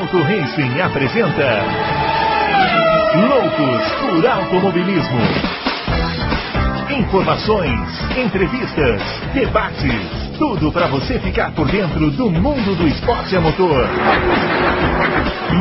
Auto Racing apresenta Loucos por Automobilismo. Informações, entrevistas, debates, tudo para você ficar por dentro do mundo do esporte a motor.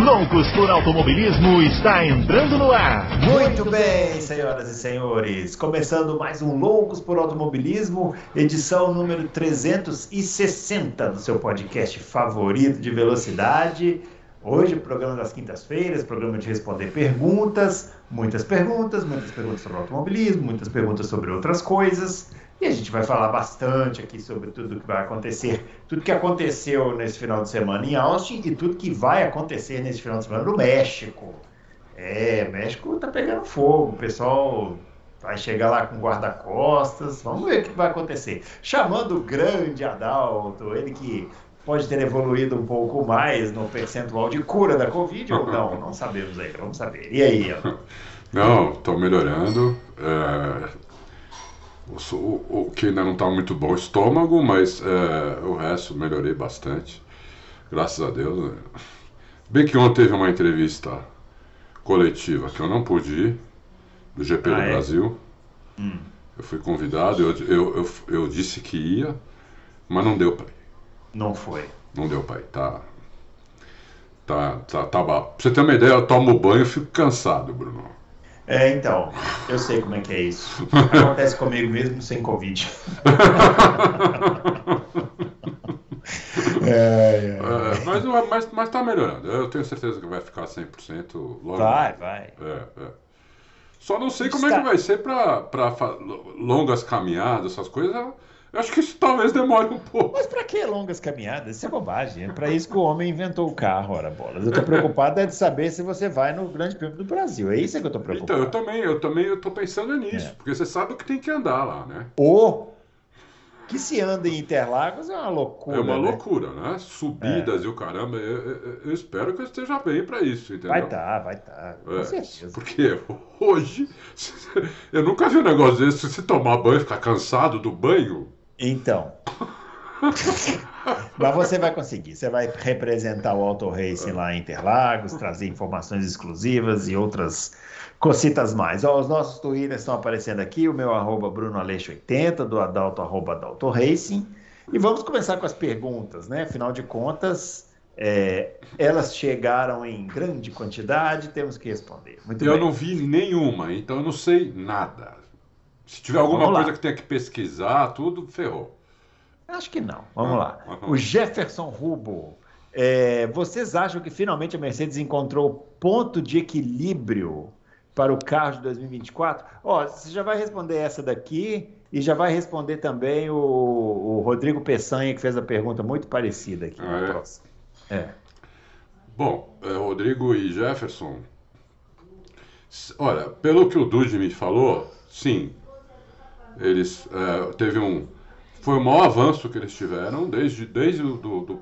Loucos por Automobilismo está entrando no ar. Muito bem, senhoras e senhores, começando mais um Loucos por Automobilismo, edição número 360 do seu podcast favorito de velocidade. Hoje, programa das quintas-feiras, programa de responder perguntas, muitas perguntas, muitas perguntas sobre automobilismo, muitas perguntas sobre outras coisas. E a gente vai falar bastante aqui sobre tudo que vai acontecer, tudo que aconteceu nesse final de semana em Austin e tudo que vai acontecer nesse final de semana no México. É, México tá pegando fogo, o pessoal vai chegar lá com guarda-costas, vamos ver o que vai acontecer. Chamando o grande Adalto, ele que pode ter evoluído um pouco mais no percentual de cura da Covid ou não, não sabemos aí, vamos saber. E aí? Não, estou melhorando. É, o, o, o, que ainda não está muito bom é o estômago, mas é, o resto melhorei bastante. Graças a Deus. Né? Bem que ontem teve uma entrevista coletiva que eu não pude ir, do GP ah, do é? Brasil. Hum. Eu fui convidado, eu, eu, eu, eu disse que ia, mas não deu para ir. Não foi. Não deu, pai. Tá. Tá, tá, tá Pra você ter uma ideia, eu tomo banho e fico cansado, Bruno. É, então, eu sei como é que é isso. Acontece comigo mesmo sem Covid. é, é. É, mas, mas, mas tá melhorando. Eu tenho certeza que vai ficar 100% logo. Vai, vai. É, é. Só não sei como Está... é que vai ser para longas caminhadas, essas coisas. Eu acho que isso talvez demore um pouco. Mas para que longas caminhadas? Isso é bobagem. É para isso que o homem inventou o carro, ora bolas. Eu tô preocupado é de saber se você vai no Grande Prêmio do Brasil. É isso que eu tô preocupado. Então, eu também, eu também eu tô pensando nisso, é. porque você sabe o que tem que andar lá, né? Ou que se anda em Interlagos é uma loucura. É uma né? loucura, né? Subidas é. e o caramba. Eu, eu, eu, espero que eu esteja bem para isso, entendeu? Vai tá, vai. Tá, com é, certeza. Porque hoje, eu nunca vi um negócio desse. Se você tomar banho e ficar cansado do banho. Então. Mas você vai conseguir. Você vai representar o Auto Racing lá em Interlagos, trazer informações exclusivas e outras cositas mais. Ó, os nossos twitters estão aparecendo aqui. O meu arroba BrunoAleixo80, do Adalto arroba Adalto Racing. E vamos começar com as perguntas, né? Afinal de contas, é, elas chegaram em grande quantidade, temos que responder. Muito eu bem. não vi nenhuma, então eu não sei nada. Se tiver alguma coisa que tenha que pesquisar, tudo, ferrou. Acho que não. Vamos lá. O Jefferson Rubo. É, vocês acham que finalmente a Mercedes encontrou ponto de equilíbrio para o carro de 2024? Ó, você já vai responder essa daqui e já vai responder também o, o Rodrigo Peçanha, que fez a pergunta muito parecida aqui. Ah, é? é. Bom, é, Rodrigo e Jefferson, olha, pelo que o Dude me falou, sim, eles é, teve um foi o maior avanço que eles tiveram desde, desde o do, do,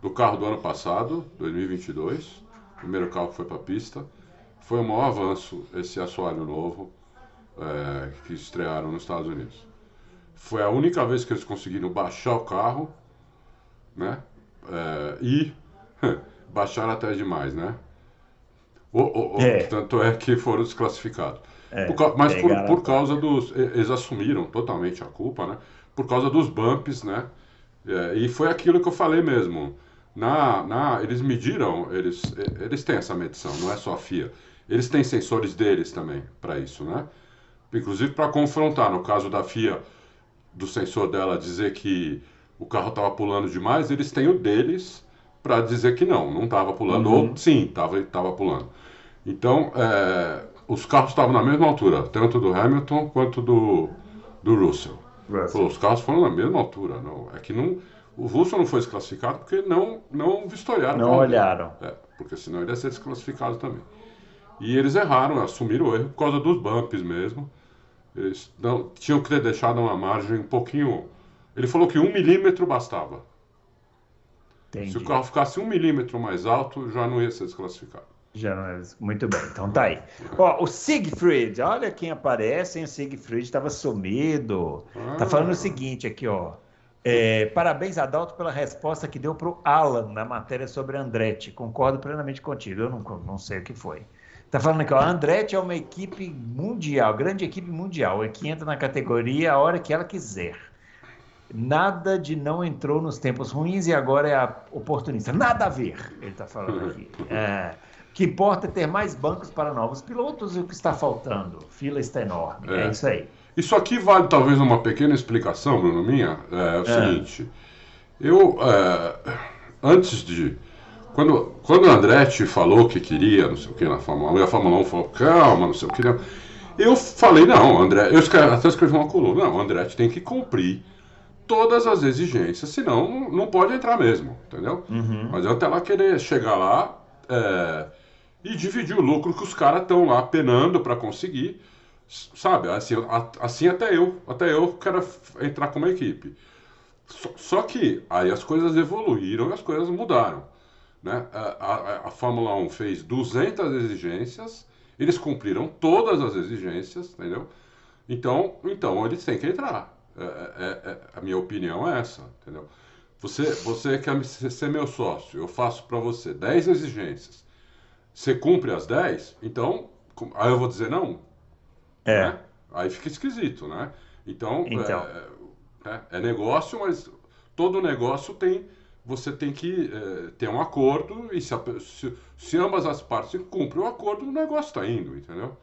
do carro do ano passado, 2022, primeiro carro que foi para a pista. Foi o maior avanço esse assoalho novo é, que estrearam nos Estados Unidos. Foi a única vez que eles conseguiram baixar o carro, né? É, e baixaram até demais, né? O, o, o, é. Tanto é que foram desclassificados. É, por, mas por, por causa dos. Eles assumiram totalmente a culpa, né? Por causa dos bumps, né? É, e foi aquilo que eu falei mesmo. Na, na, eles mediram, eles, eles têm essa medição, não é só a FIA. Eles têm sensores deles também para isso, né? Inclusive para confrontar, no caso da FIA, do sensor dela dizer que o carro estava pulando demais, eles têm o deles para dizer que não, não estava pulando, uhum. ou sim, estava pulando. Então, é, os carros estavam na mesma altura, tanto do Hamilton quanto do, do Russell. Pô, os carros foram na mesma altura. Não, é que não, o Russell não foi desclassificado porque não, não vistoriaram. Não olharam. É, porque senão ele ia ser desclassificado também. E eles erraram, assumiram o erro por causa dos bumps mesmo. Eles não, tinham que ter deixado uma margem um pouquinho. Ele falou que um milímetro bastava. Entendi. Se o carro ficasse um milímetro mais alto, já não ia ser desclassificado. É. Muito bem, então tá aí. Ó, o Siegfried, olha quem aparece, hein? O Siegfried estava sumido. Ah. Tá falando o seguinte aqui, ó. É, parabéns, Adalto, pela resposta que deu para o Alan na matéria sobre Andretti. Concordo plenamente contigo. Eu não, não sei o que foi. Está falando aqui, ó, a Andretti é uma equipe mundial, grande equipe mundial, é que entra na categoria a hora que ela quiser. Nada de não entrou nos tempos ruins e agora é a oportunista. Nada a ver, ele está falando aqui. É, que importa é ter mais bancos para novos pilotos e o que está faltando. Fila está enorme. É, é isso aí. Isso aqui vale talvez uma pequena explicação, Bruno, minha. É, o é. seguinte, eu, é, antes de... Quando, quando o Andretti falou que queria, não sei o que, na Fórmula 1, e a Fórmula 1 falou, calma, não sei o que, eu falei, não, André, eu escrevi, até escrevi uma coluna, não, o Andretti tem que cumprir todas as exigências, senão não pode entrar mesmo, entendeu? Uhum. Mas até lá querer chegar lá é, e dividir o lucro que os caras estão lá penando para conseguir, sabe? Assim, assim até eu, até eu quero entrar como equipe. Só, só que aí as coisas evoluíram e as coisas mudaram. Né? A, a, a, Fórmula 1 fez 200 exigências, eles cumpriram todas as exigências, entendeu? Então, então eles têm que entrar. É, é, é, a minha opinião é essa, entendeu? Você, você quer ser meu sócio, eu faço para você 10 exigências. Você cumpre as 10, então, aí eu vou dizer não? É. Né? Aí fica esquisito, né? Então, então. É, é, é negócio, mas todo negócio tem você tem que é, ter um acordo e se, se, se, ambas as partes cumprem o acordo, o negócio está indo, entendeu?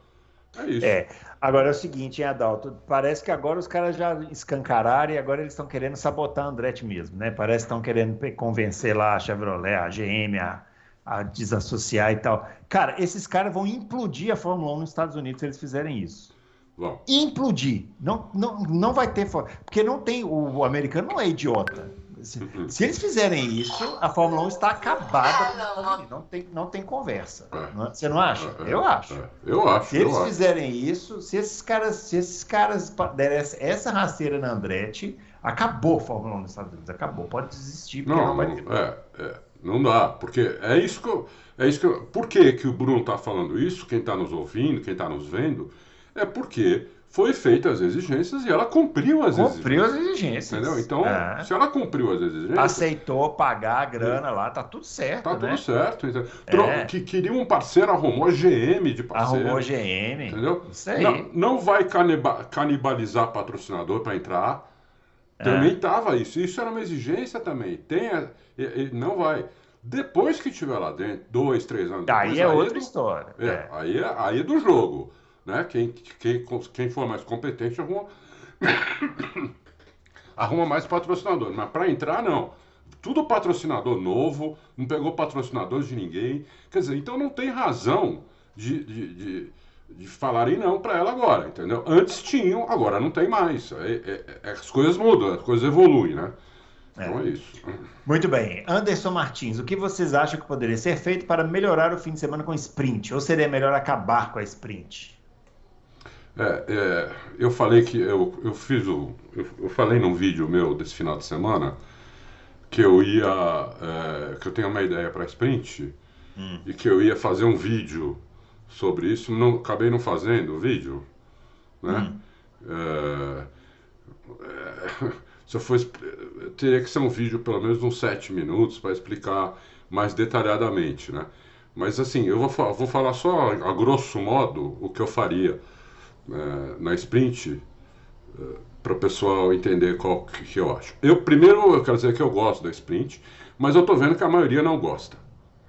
É isso. É. Agora é o seguinte, hein, Adalto? Parece que agora os caras já escancararam e agora eles estão querendo sabotar a Andretti mesmo, né? Parece que estão querendo convencer lá a Chevrolet, a GM, a, a desassociar e tal. Cara, esses caras vão implodir a Fórmula 1 nos Estados Unidos se eles fizerem isso. Vão. Implodir. Não, não, não vai ter. Porque não tem. O, o americano não é idiota. Se, uhum. se, eles fizerem isso, a Fórmula 1 está acabada. Não tem, não tem conversa. É. Não, é? você não acha? É, eu acho. É. Eu acho. Se eles acho. fizerem isso, se esses caras, se esses caras derem essa rasteira na Andretti, acabou a Fórmula 1 nos Estados Unidos. Acabou. Pode desistir. Não, não, vai ter. É, é, não dá. Porque é isso que eu. É isso que eu, por que, que o Bruno está falando isso? Quem está nos ouvindo, quem está nos vendo, é porque foi feita as exigências e ela cumpriu as cumpriu exigências. Cumpriu as exigências. Entendeu? Então, é. se ela cumpriu as exigências. Aceitou pagar a grana lá, tá tudo certo. Tá né? tudo certo. Então, é. Que queria um parceiro, arrumou GM de parceiro. Arrumou GM. Entendeu? Isso aí. Não, não vai canibalizar patrocinador para entrar. É. Também tava isso. Isso era uma exigência também. Tem a, não vai. Depois que tiver lá dentro, dois, três anos depois, aí é aí outra do, história. É, é. Aí, é, aí é do jogo. Né? Quem, quem, quem for mais competente arruma, arruma mais patrocinador. Mas para entrar, não. Tudo patrocinador novo, não pegou patrocinadores de ninguém. Quer dizer, então não tem razão de, de, de, de falarem não para ela agora, entendeu? Antes tinham, agora não tem mais. É, é, é, as coisas mudam, as coisas evoluem, né? Então é. é isso. Muito bem. Anderson Martins, o que vocês acham que poderia ser feito para melhorar o fim de semana com sprint? Ou seria melhor acabar com a sprint? É, é, eu falei que eu, eu fiz o. Eu, eu, falei num vídeo meu desse final de semana que eu ia. É, que eu tenho uma ideia para sprint hum. e que eu ia fazer um vídeo sobre isso. Não, acabei não fazendo o vídeo. Né? Hum. É, é, se eu fosse. Teria que ser um vídeo pelo menos de uns 7 minutos para explicar mais detalhadamente. Né? Mas assim, eu vou, vou falar só a grosso modo o que eu faria é, na sprint é, para o pessoal entender qual que, que, eu acho. Eu primeiro eu quero dizer que eu gosto da sprint, mas eu estou vendo que a maioria não gosta.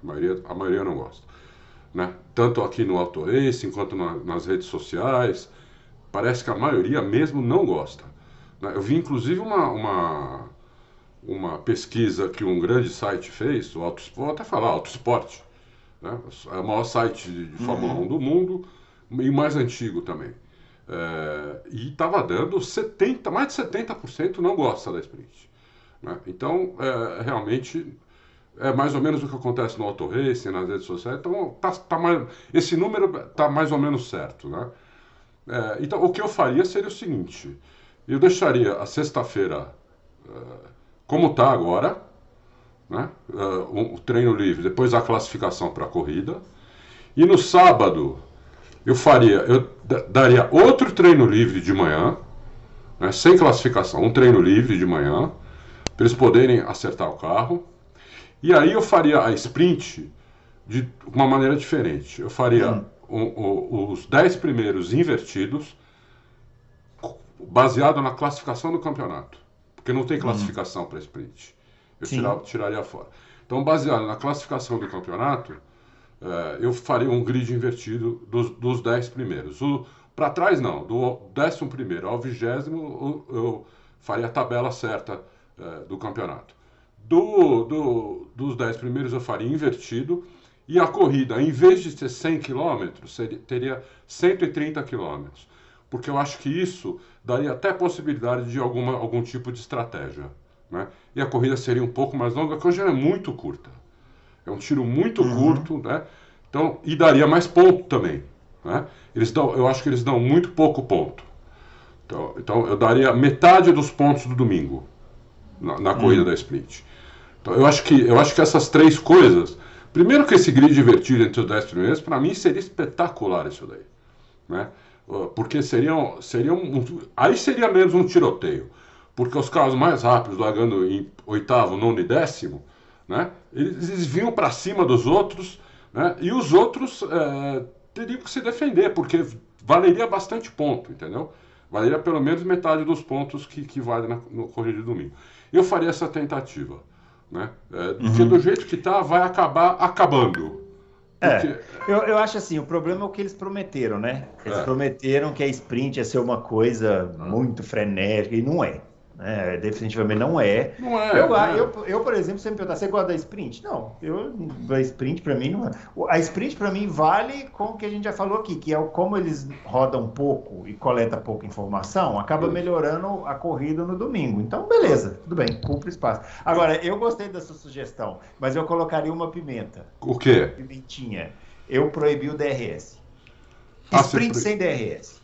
A maioria, a maioria não gosta. Né? Tanto aqui no Auto Racing quanto na, nas redes sociais, parece que a maioria mesmo não gosta. Né? Eu vi inclusive uma, uma, uma pesquisa que um grande site fez, o Auto, vou até falar, Auto Esporte, né? é o maior site de, de Fórmula uhum. 1 do mundo e mais antigo também. É, e estava dando 70, mais de 70% não gosta da sprint. Né? Então, é, realmente, é mais ou menos o que acontece no Auto Racing, nas redes sociais. Então, tá, tá mais, esse número está mais ou menos certo. Né? É, então, o que eu faria seria o seguinte: eu deixaria a sexta-feira é, como está agora, né? É, o treino livre, depois a classificação para a corrida, e no sábado eu faria, eu daria outro treino livre de manhã, né, sem classificação, um treino livre de manhã, para eles poderem acertar o carro. E aí eu faria a sprint de uma maneira diferente. Eu faria Hum. os 10 primeiros invertidos, baseado na classificação do campeonato. Porque não tem classificação para sprint. Eu tirar- tiraria fora. Então, baseado na classificação do campeonato, eh, eu faria um grid invertido dos, dos 10 primeiros. Para trás, não. Do décimo primeiro ao vigésimo, eu, eu faria a tabela certa eh, do campeonato. Do, do- dos 10 primeiros, eu faria invertido. E a corrida, em vez de ter 100 km, teria 130 km. Porque eu acho que isso daria até possibilidade de alguma, algum tipo de estratégia. Né? E a corrida seria um pouco mais longa, porque hoje ela é muito curta. É um tiro muito curto, né? Então, e daria mais ponto também. Né? Eles dão, eu acho que eles dão muito pouco ponto. Então, então eu daria metade dos pontos do domingo na, na corrida da sprint. Então, eu acho que eu acho que essas três coisas, primeiro que esse grid invertido entre os 10 primeiros, para mim seria espetacular isso daí, né? Uh, Porque seriam seriam um, aí seria menos um tiroteio, porque os carros mais rápidos largando em oitavo, nono e décimo, né? Eles, eles vinham para cima dos outros, né? E os outros eh, teriam que se defender, porque valeria bastante ponto, entendeu? Valeria pelo menos metade dos pontos que, que vale na, no corrida de domingo. Eu faria essa tentativa, né? Eh, Porque do jeito que tá, vai acabar acabando. É, Porque- eu, eu acho assim, o problema é o que eles prometeram, né? Eles É. prometeram que a sprint ia ser uma coisa muito frenética, e não é. Né? definitivamente não é. Não é. Eu, né? eu, eu, por exemplo, sempre perguntar, você gosta da sprint? Não, eu, a sprint pra mim não é. A sprint pra mim vale com o que a gente já falou aqui, que é o como eles rodam pouco e coletam pouca informação, acaba melhorando a corrida no domingo. Então, beleza, tudo bem, cumpre espaço. Agora, eu gostei da sua sugestão, mas eu colocaria uma pimenta O quê? pimentinha. Eu proibi o DRS. Ah, Sprint sem DRS.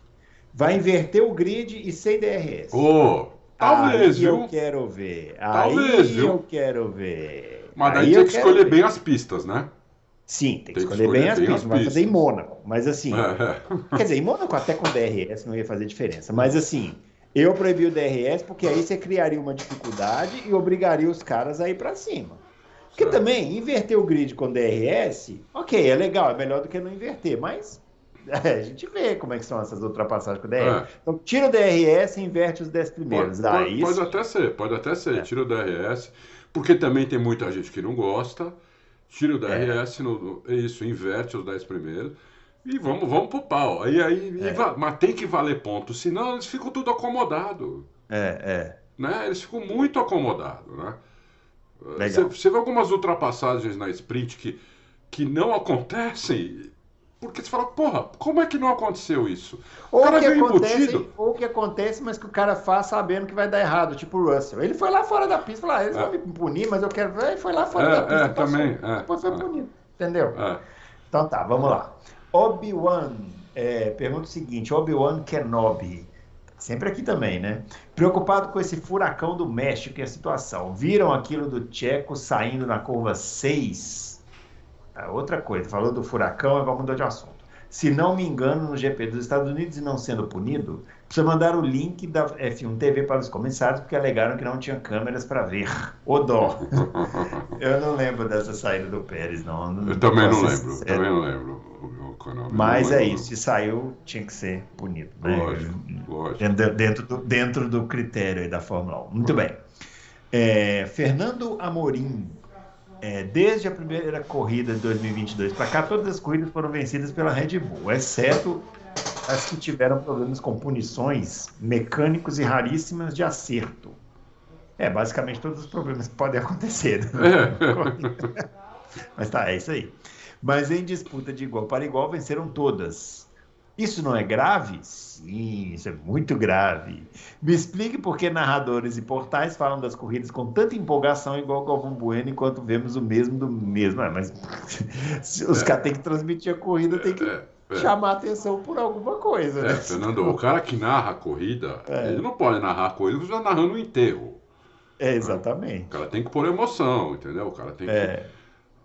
Vai inverter o grid e sem DRS. Ô, talvez, Aí eu viu? quero ver. Talvez, Aí viu? eu quero ver. Mas daí Aí tem eu que escolher ver. bem as pistas, né? Sim, tem que Tem que escolher, escolher bem as pistas. vai fazer em. Mônaco. Mas assim, É, quer dizer, em Mônaco até com DRS não ia fazer diferença. Mas assim, eu proibi o DRS porque aí você criaria uma dificuldade e obrigaria os caras a ir pra cima. Porque Certo. também, inverter o grid com DRS, ok, é legal, é melhor do que não inverter, mas a gente vê como é que são essas ultrapassagens com o DRS. É. Então, tira o DRS e inverte os 10 Pode, primeiros. pode- pode isso- até ser, pode até ser. É. Tira o DRS, porque também tem muita gente que não gosta. Tira o DRS, no, no- isso, inverte os 10 primeiros. E vamos, vamos pro pau. Aí, aí, e É. va- mas tem que valer ponto, senão eles ficam tudo acomodado. É, Né? Eles ficam muito acomodados. Né? Legal. Você, você vê algumas ultrapassagens na sprint que, que não acontecem. Porque você fala, porra, como é que não aconteceu isso? Ou cara que, veio acontece, embutido. ou que acontece, mas que o cara faz sabendo que vai dar errado, tipo o Russell. Ele foi lá fora da pista, falou, ah, eles É. vão me punir, mas eu quero. Ele foi lá fora É, da pista. é, passou. também, é, Depois foi é. punido. Entendeu? É. Então tá, vamos lá. Obi-Wan é, pergunta o seguinte: Obi-Wan Kenobi. Sempre aqui também, né? Preocupado com esse furacão do México e a situação. Viram aquilo do Tcheco saindo na curva 6? Ah, outra coisa, falou do furacão, agora mudou de assunto. Se não me engano, no GP dos Estados Unidos e não sendo punido, precisa mandar o link da F1 TV para os comissários, porque alegaram que não tinha câmeras para ver. Ô dó. Eu não lembro dessa saída do Pérez, não. Eu também não lembro, sincero. também não lembro. o- o Mas não é isso, se saiu, tinha que ser punido. Né? Lógico, lógico. Dentro, dentro do, dentro do critério da Fórmula 1. Muito bem. É, Fernando Amorim. É, desde a primeira corrida de 2022 para cá, todas as corridas foram vencidas pela Red Bull, exceto as que tiveram problemas com punições mecânicos e raríssimas de acerto. É, basicamente todos os problemas que podem acontecer. né? Mas tá, é isso aí. Mas em disputa de igual para igual venceram todas. Isso não é grave? Sim, isso é muito grave. Me explique por que narradores e portais falam das corridas com tanta empolgação igual Galvão Bueno, enquanto vemos o mesmo do mesmo. É, mas os É. caras têm que transmitir a corrida, tem que É, é. chamar atenção por alguma coisa, É, né? Fernando, o cara que narra a corrida, ele não pode narrar a corrida já narrando o enterro. É, O exatamente. cara tem que pôr emoção, entendeu? O cara tem que.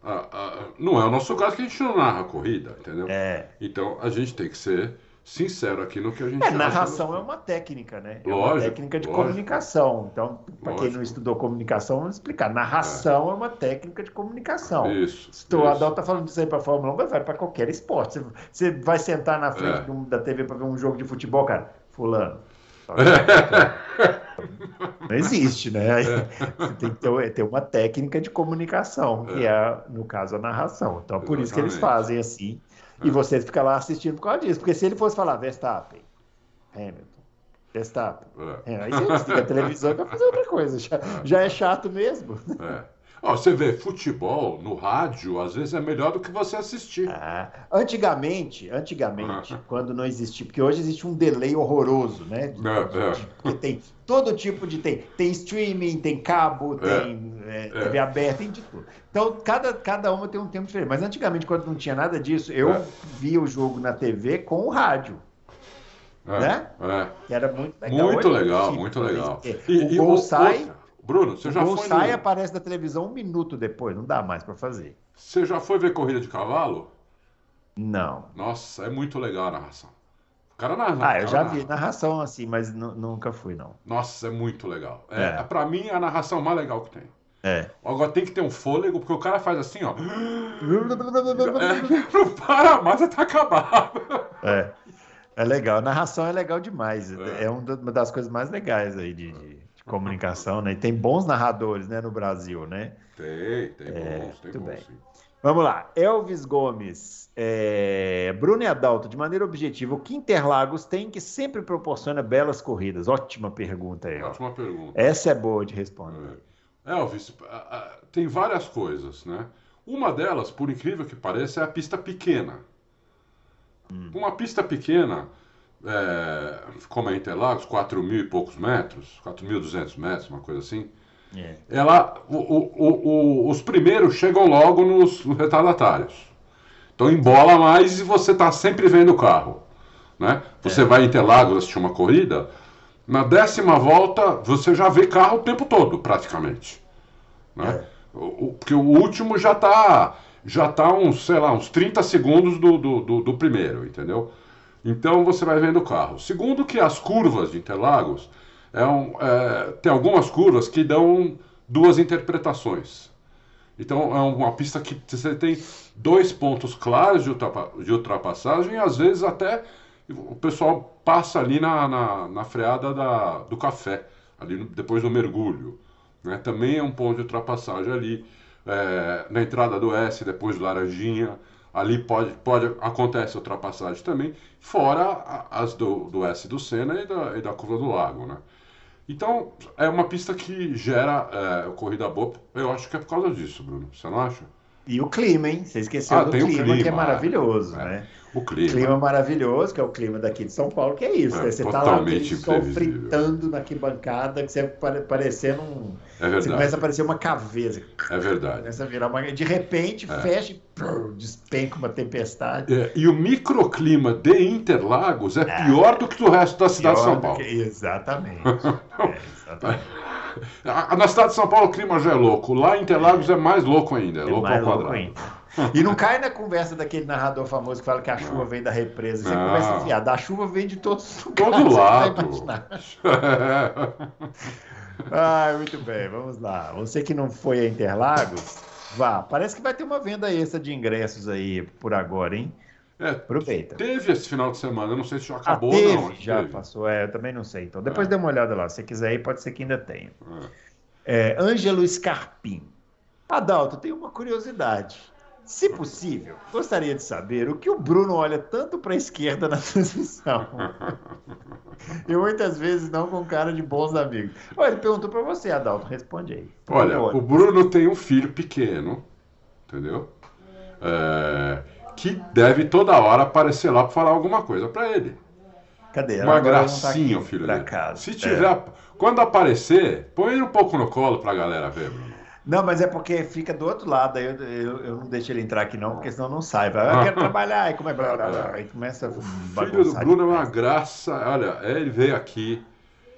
É, Ah, ah, não é o nosso caso que a gente não narra a corrida, entendeu? é, Então a gente tem que ser sincero aqui no que a gente É, narração é uma técnica, né? É uma Lógico, técnica de lógico. comunicação. Então, para quem não Lógico. estudou comunicação, vamos explicar. Narração é, uma técnica de comunicação. Isso. Se o isso. Adal tá falando disso aí para Fórmula 1, mas vai para qualquer esporte. Você, você vai sentar na frente É. da TV para ver um jogo de futebol, cara. Fulano. Não existe, né? Aí Você tem que ter, ter uma técnica de comunicação, que é, no caso, a narração. Então, por isso que eles Exatamente. fazem assim. E você fica lá assistindo por causa disso. Porque se ele fosse falar Verstappen, Hamilton, Verstappen, É. é, aí você desliga a televisão e vai fazer outra coisa. Já, já é chato mesmo. É. Ó, você vê, futebol no rádio, às vezes é melhor do que você assistir. Ah, antigamente, antigamente, quando não existia, porque hoje existe um delay horroroso, né? De- É, de- é. de- porque tem todo tipo de tem, tem streaming, tem cabo, É, tem é, TV aberta, tem de tudo. Então cada, cada uma tem um tempo diferente. Mas antigamente, quando não tinha nada disso, eu via o jogo na TV com o rádio, É, né? é. que era muito legal. Muito Hoje, legal, tipo, muito legal. E- o e gol o- sai, outra, Bruno, você o já gol foi sai e no- aparece na televisão um minuto depois. Não dá mais para fazer. Você já foi ver corrida de cavalo? Não. Nossa, é muito legal a narração. O cara narra. Ah, eu já cara vi narra. narração assim, mas nu- nunca fui, não. Nossa, é muito legal. É, É. Pra mim, é a narração mais legal que tem. É. Agora tem que ter um fôlego, porque o cara faz assim, ó. É, não para mais até acabar. É. É legal. A narração é legal demais. É. É, um uma das coisas mais legais aí de- de comunicação, né? E tem bons narradores, né, no Brasil, né? Tem, tem É, bons, tem muito bons, bem. sim. Vamos lá. Elvis Gomes. É... Bruno e Adalto, de maneira objetiva, o que Interlagos tem que sempre proporciona belas corridas? Ótima pergunta aí. ó. Ótima pergunta. Essa é boa de responder. É. Elvis, tem várias coisas, né? Uma delas, por incrível que pareça, é a pista pequena. Hum. Uma pista pequena, é, como é Interlagos, 4 mil e poucos metros, 4.200 metros, uma coisa assim, É. ela, o- o- o- os primeiros chegam logo nos retardatários. Então embola mais e você está sempre vendo o carro. Né? Você É. vai em Interlagos assistir uma corrida, na décima volta você já vê carro o tempo todo, praticamente. Né? O, o- porque o último já está já tá uns, sei lá, uns 30 segundos do, do, do- do primeiro, entendeu? Então você vai vendo o carro. Segundo que as curvas de Interlagos, é um, é, tem algumas curvas que dão duas interpretações. Então é uma pista que você tem dois pontos claros de, de ultrapassagem e às vezes até o pessoal passa ali na, na, na freada da, do café, ali no- depois do mergulho. né? Também é um ponto de ultrapassagem ali. é, na entrada do S, depois do Laranjinha, ali pode, pode acontece ultrapassagem também, fora as do, do S do Senna e da, e da curva do Lago, né? Então, é uma pista que gera é, corrida boa. Eu acho que é por causa disso, Bruno. Você não acha? E o clima, hein? Você esqueceu Ah, do o clima, que é clima, maravilhoso, é. né? O clima. Clima maravilhoso, que é o clima daqui de São Paulo, que é isso. É, né? Você tá lá sol fritando na arquibancada, que você pare- parecendo um. É Você verdade. começa a parecer uma caveira. É verdade. Começa a virar uma. De repente, É. fecha e prrr, despenca uma tempestade. É, e o microclima de Interlagos é pior do que do resto da cidade de São Paulo. que- Exatamente. É, exatamente. Na cidade de São Paulo o clima já é louco. Lá em Interlagos é mais louco ainda. É, É louco ao louco quadrado. ainda. E não cai na conversa daquele narrador famoso que fala que a chuva vem da represa. Você Não. começa a fiar, a chuva vem de todos os lugares. Todo não lado. Ah, muito bem, vamos lá. Você que não foi a Interlagos, vá. Parece que vai ter uma venda extra de ingressos aí por agora, hein? É, Aproveita. teve esse final de semana. Eu não sei se já Ah, acabou teve? ou não. Já Teve. passou, é, eu também não sei. Então depois É. dê uma olhada lá. Se quiser ir, pode ser que ainda tenha. É. É, Ângelo Scarpim. Adalto, tem uma curiosidade. Se possível, gostaria de saber o que o Bruno olha tanto para a esquerda na transmissão. e muitas vezes não com cara de bons amigos. Olha, ele perguntou para você, Adalto. Responde aí. Olha, Olha. o Bruno tem um filho pequeno, entendeu? É, que deve toda hora aparecer lá para falar alguma coisa para ele. Cadê? Uma tá gracinha, o filho dele. casa. Se É. tiver, quando aparecer, põe ele um pouco no colo pra galera ver, Bruno. Não, mas é porque fica do outro lado, aí eu, eu, eu não deixo ele entrar aqui não, porque senão não sai. Vai, eu quero trabalhar, aí, come... blá, blá, blá, aí começa a O filho do Bruno é uma graça. Olha, ele veio aqui.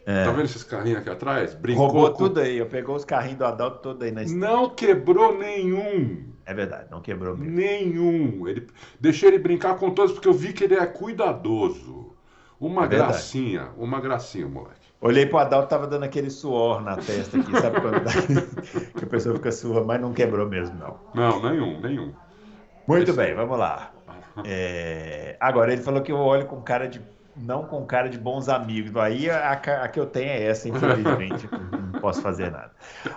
É. Tá vendo esses carrinhos aqui atrás? Brincou Roubou com- tudo aí, eu pegou os carrinhos do Adalto todo aí na estrada. Não quebrou nenhum. É verdade, não quebrou mesmo. Nenhum. Ele... Deixei ele brincar com todos porque eu vi que ele é cuidadoso. Uma É gracinha, uma gracinha, moleque. Olhei pro Adalto, tava dando aquele suor na testa aqui, sabe quando dá? que a pessoa fica suor, mas não quebrou mesmo, não. Não, nenhum, nenhum. Muito bem, vamos lá. É, Agora, ele falou que eu olho com cara de. Não com cara de bons amigos. Aí a, a que eu tenho é essa, infelizmente. não posso fazer nada.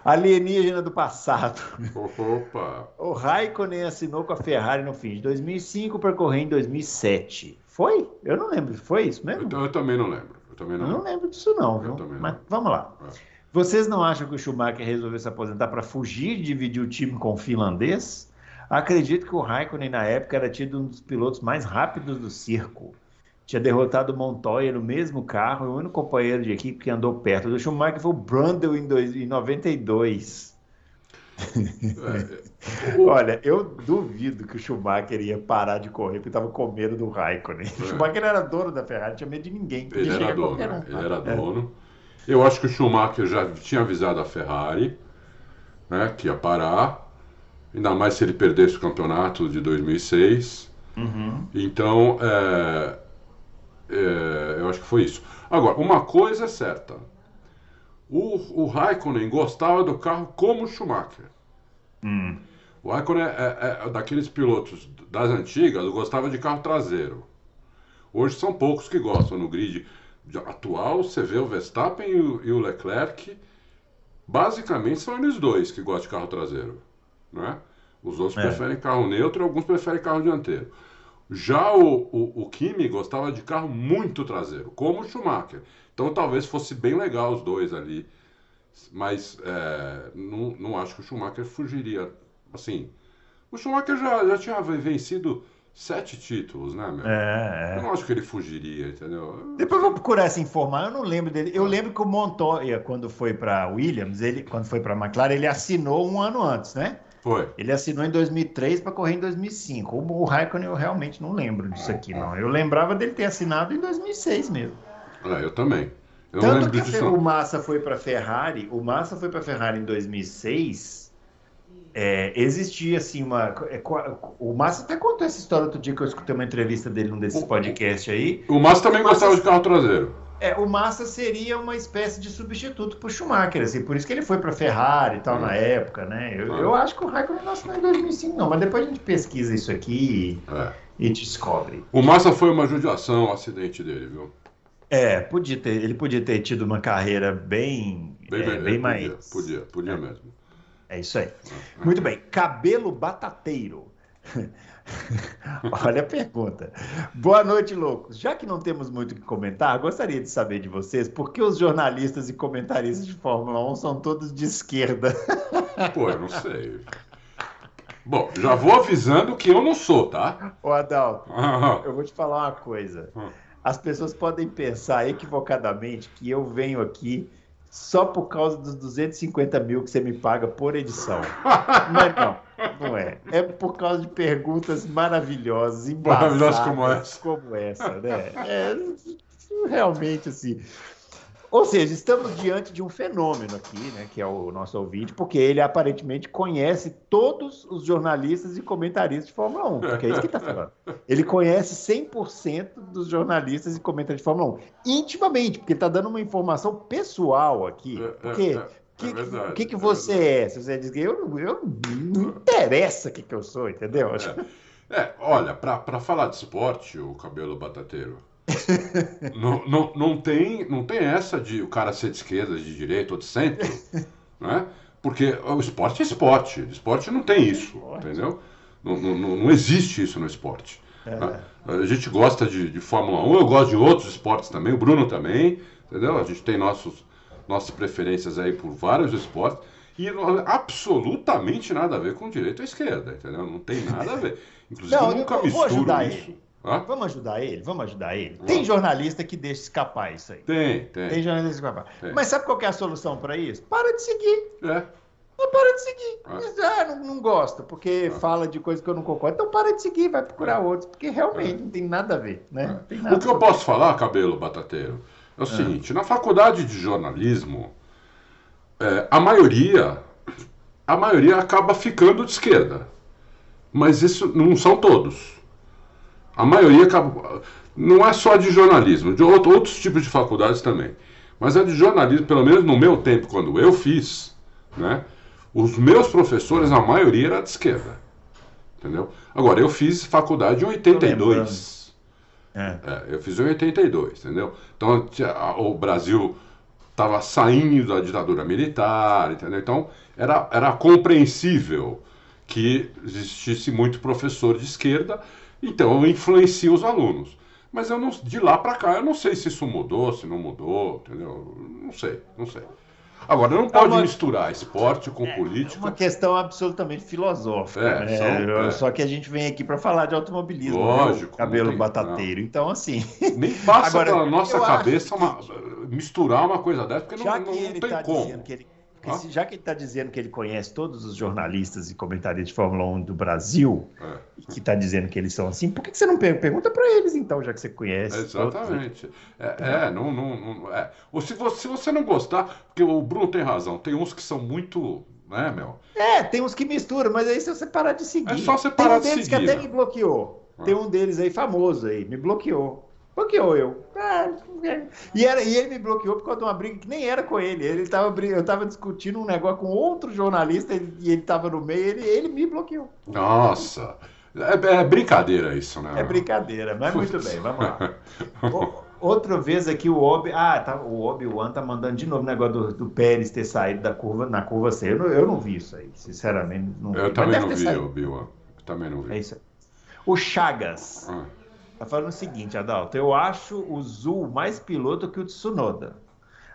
Alienígena do passado. Opa! O Raikkonen assinou com a Ferrari no fim de 2005 para correr em 2007. Foi? Eu não lembro. Foi isso mesmo? Eu, eu também não lembro. Eu também Eu não não lembro. disso não, Eu viu? também não. Mas vamos lá. É. Vocês não acham que o Schumacher resolveu se aposentar para fugir e dividir o time com o finlandês? Acredito que o Raikkonen na época era tido um dos pilotos mais rápidos do circo. Tinha derrotado o Montoya no mesmo carro e o único companheiro de equipe que andou perto do Schumacher foi o Brundle em, dois- em 92. É, Olha, eu duvido que o Schumacher ia parar de correr porque estava com medo do Raikkonen. O Schumacher era dono da Ferrari, não tinha medo de ninguém. Ele era dono, um. ele era É. dono. Eu acho que o Schumacher já tinha avisado a Ferrari né, que ia parar, ainda mais se ele perdesse o campeonato de 2006. Uhum. Então, é, é, eu acho que foi isso. Agora, uma coisa é certa: o, o Raikkonen gostava do carro como o Schumacher. Hum. O Raikkonen é, é- é daqueles pilotos das antigas, gostava de carro traseiro. Hoje são poucos que gostam. No grid atual, você vê o Verstappen e o, e o Leclerc. Basicamente são eles dois que gostam de carro traseiro. Né? Os outros É. preferem carro neutro e alguns preferem carro dianteiro. Já o, o, o Kimi gostava de carro muito traseiro, como o Schumacher. Então talvez fosse bem legal os dois ali. Mas é, não, não acho que o Schumacher fugiria. Assim, o Schumacher já, já tinha vencido sete títulos, né, meu? É, Eu é. não acho que ele fugiria, entendeu? Depois eu vou procurar se informar, eu não lembro dele. Eu lembro que o Montoya, quando foi para Williams, ele, quando foi para McLaren, ele assinou um ano antes, né? Foi. Ele assinou em 2003 para correr em 2005. O, o Raikkonen eu realmente não lembro disso aqui, não. Eu lembrava dele ter assinado em 2006 mesmo. É, eu também. Eu Tanto que disso. o. Massa foi para Ferrari, o Massa foi para Ferrari em 2006. é, existia assim uma. é, O Massa até contou essa história outro dia que eu escutei uma entrevista dele num desses O- podcasts aí. O Massa também gostava de carro traseiro. É, o Massa seria uma espécie de substituto para o Schumacher, assim, por isso que ele foi para Ferrari e tal na época, né? Eu, Ah. eu acho que o Raikkonen não assinou em 2005, não, mas depois a gente pesquisa isso aqui É. e, e descobre. O Massa foi uma judiação, o acidente dele, viu? É, podia ter, ele podia ter tido uma carreira bem, Bem, é, bem podia, mais. Podia, podia mesmo. É isso aí. Muito bem. Cabelo batateiro. Olha a pergunta. Boa noite, loucos. Já que não temos muito o que comentar, gostaria de saber de vocês por que os jornalistas e comentaristas de Fórmula 1 são todos de esquerda. Pô, eu não sei. Bom, já vou avisando que eu não sou, tá? Ô, Adalto, Ah, eu vou te falar uma coisa. Hum. As pessoas podem pensar equivocadamente que eu venho aqui só por causa dos 250 mil que você me paga por edição. Mas não, não é. É por causa de perguntas maravilhosas, embasadas Maravilhosas como essa. como essa, né? É realmente assim. Ou seja, estamos diante de um fenômeno aqui, né, que é o nosso ouvinte, porque ele aparentemente conhece todos os jornalistas e comentaristas de Fórmula 1, porque é isso que ele está falando. Ele conhece 100% dos jornalistas e comentaristas de Fórmula 1, intimamente, porque ele está dando uma informação pessoal aqui. É, Porque é, é que, verdade, o que, que é você é? Se você diz que eu, não- eu não interessa o que, que eu sou, entendeu? É, olha, pra, pra falar de esporte, o cabelo batateiro, não, não, não, tem, não tem essa de o cara ser de esquerda, de direita ou de centro, né? Porque o esporte é esporte. O esporte não tem isso, Esporte. entendeu? Não, não, não existe isso no esporte. É. né? A gente gosta de, de Fórmula 1, eu gosto de outros esportes também, o Bruno também, entendeu? A gente tem nossos, nossas preferências aí por vários esportes. E absolutamente nada a ver com direita ou esquerda, entendeu? Não tem nada a ver. Inclusive, Não, eu nunca eu vou misturo ajudar isso. ele. Hã? Vamos ajudar ele? Vamos ajudar ele? Tem jornalista que deixa escapar isso aí. Tem, tem. Tem jornalista que escapar. Tem. Mas sabe qual é a solução para isso? Para de seguir. É. Não para de seguir. Ah. Diz, Ah, não, não gosto, porque fala de coisa que eu não concordo. Então para de seguir, vai procurar outros, porque realmente não tem nada a ver, né? Não tem nada É. O que eu posso falar, cabelo batateiro, é o seguinte: na faculdade de jornalismo, é, a maioria, a maioria acaba ficando de esquerda. Mas isso não são todos. A maioria acaba. Não é só de jornalismo, de outros tipos de faculdades também. Mas é de jornalismo, pelo menos no meu tempo, quando eu fiz, né? Os meus professores, a maioria era de esquerda. Entendeu? Agora, eu fiz faculdade em 82. É. É, eu fiz em 82, entendeu? Então, o Brasil estava saindo da ditadura militar, entendeu? Então, era, era compreensível que existisse muito professor de esquerda, então eu influencio os alunos. Mas eu não, de lá para cá, eu não sei se isso mudou, se não mudou, entendeu? Não sei, não sei. Agora, não pode é uma... misturar esporte com é, política. É uma questão absolutamente filosófica. É, né? só, é. só, que a gente vem aqui para falar de automobilismo. Lógico. Né? Cabelo tem, batateiro. Não. Então, assim. Nem passa Agora, pela nossa cabeça uma, misturar uma coisa dessa, porque não, não, não tem tá como. Já que ele está dizendo que ele conhece todos os jornalistas e comentaristas de Fórmula 1 do Brasil, é. que está dizendo que eles são assim, por que, você não pergunta para eles então, já que você conhece? Exatamente. É, é, não, não, não, é. Ou se você, se você não gostar, porque o Bruno tem razão, tem uns que são muito. Né, meu? É, tem uns que misturam, mas aí se você parar de seguir. É só você parar tem um deles que até me bloqueou. Tem ah. um deles aí famoso aí, me bloqueou. Bloqueou eu. Ah, e, era, e ele me bloqueou por causa de uma briga que nem era com ele. ele tava, eu estava discutindo um negócio com outro jornalista e ele estava no meio, ele, ele me bloqueou. Nossa! É, é, brincadeira isso, né? É brincadeira, mas muito bem, vamos lá. outra vez aqui o Obi. Ah, tá, o Obi-Wan tá mandando de novo o negócio do, do, Pérez ter saído da curva, na curva C. Eu não, eu não vi isso aí, sinceramente. Não eu vi. também não vi, Obi-Wan. Também não vi. É isso aí. O Chagas. Ah. Tá falando o seguinte, Adalto, eu acho o Zul mais piloto que o Tsunoda.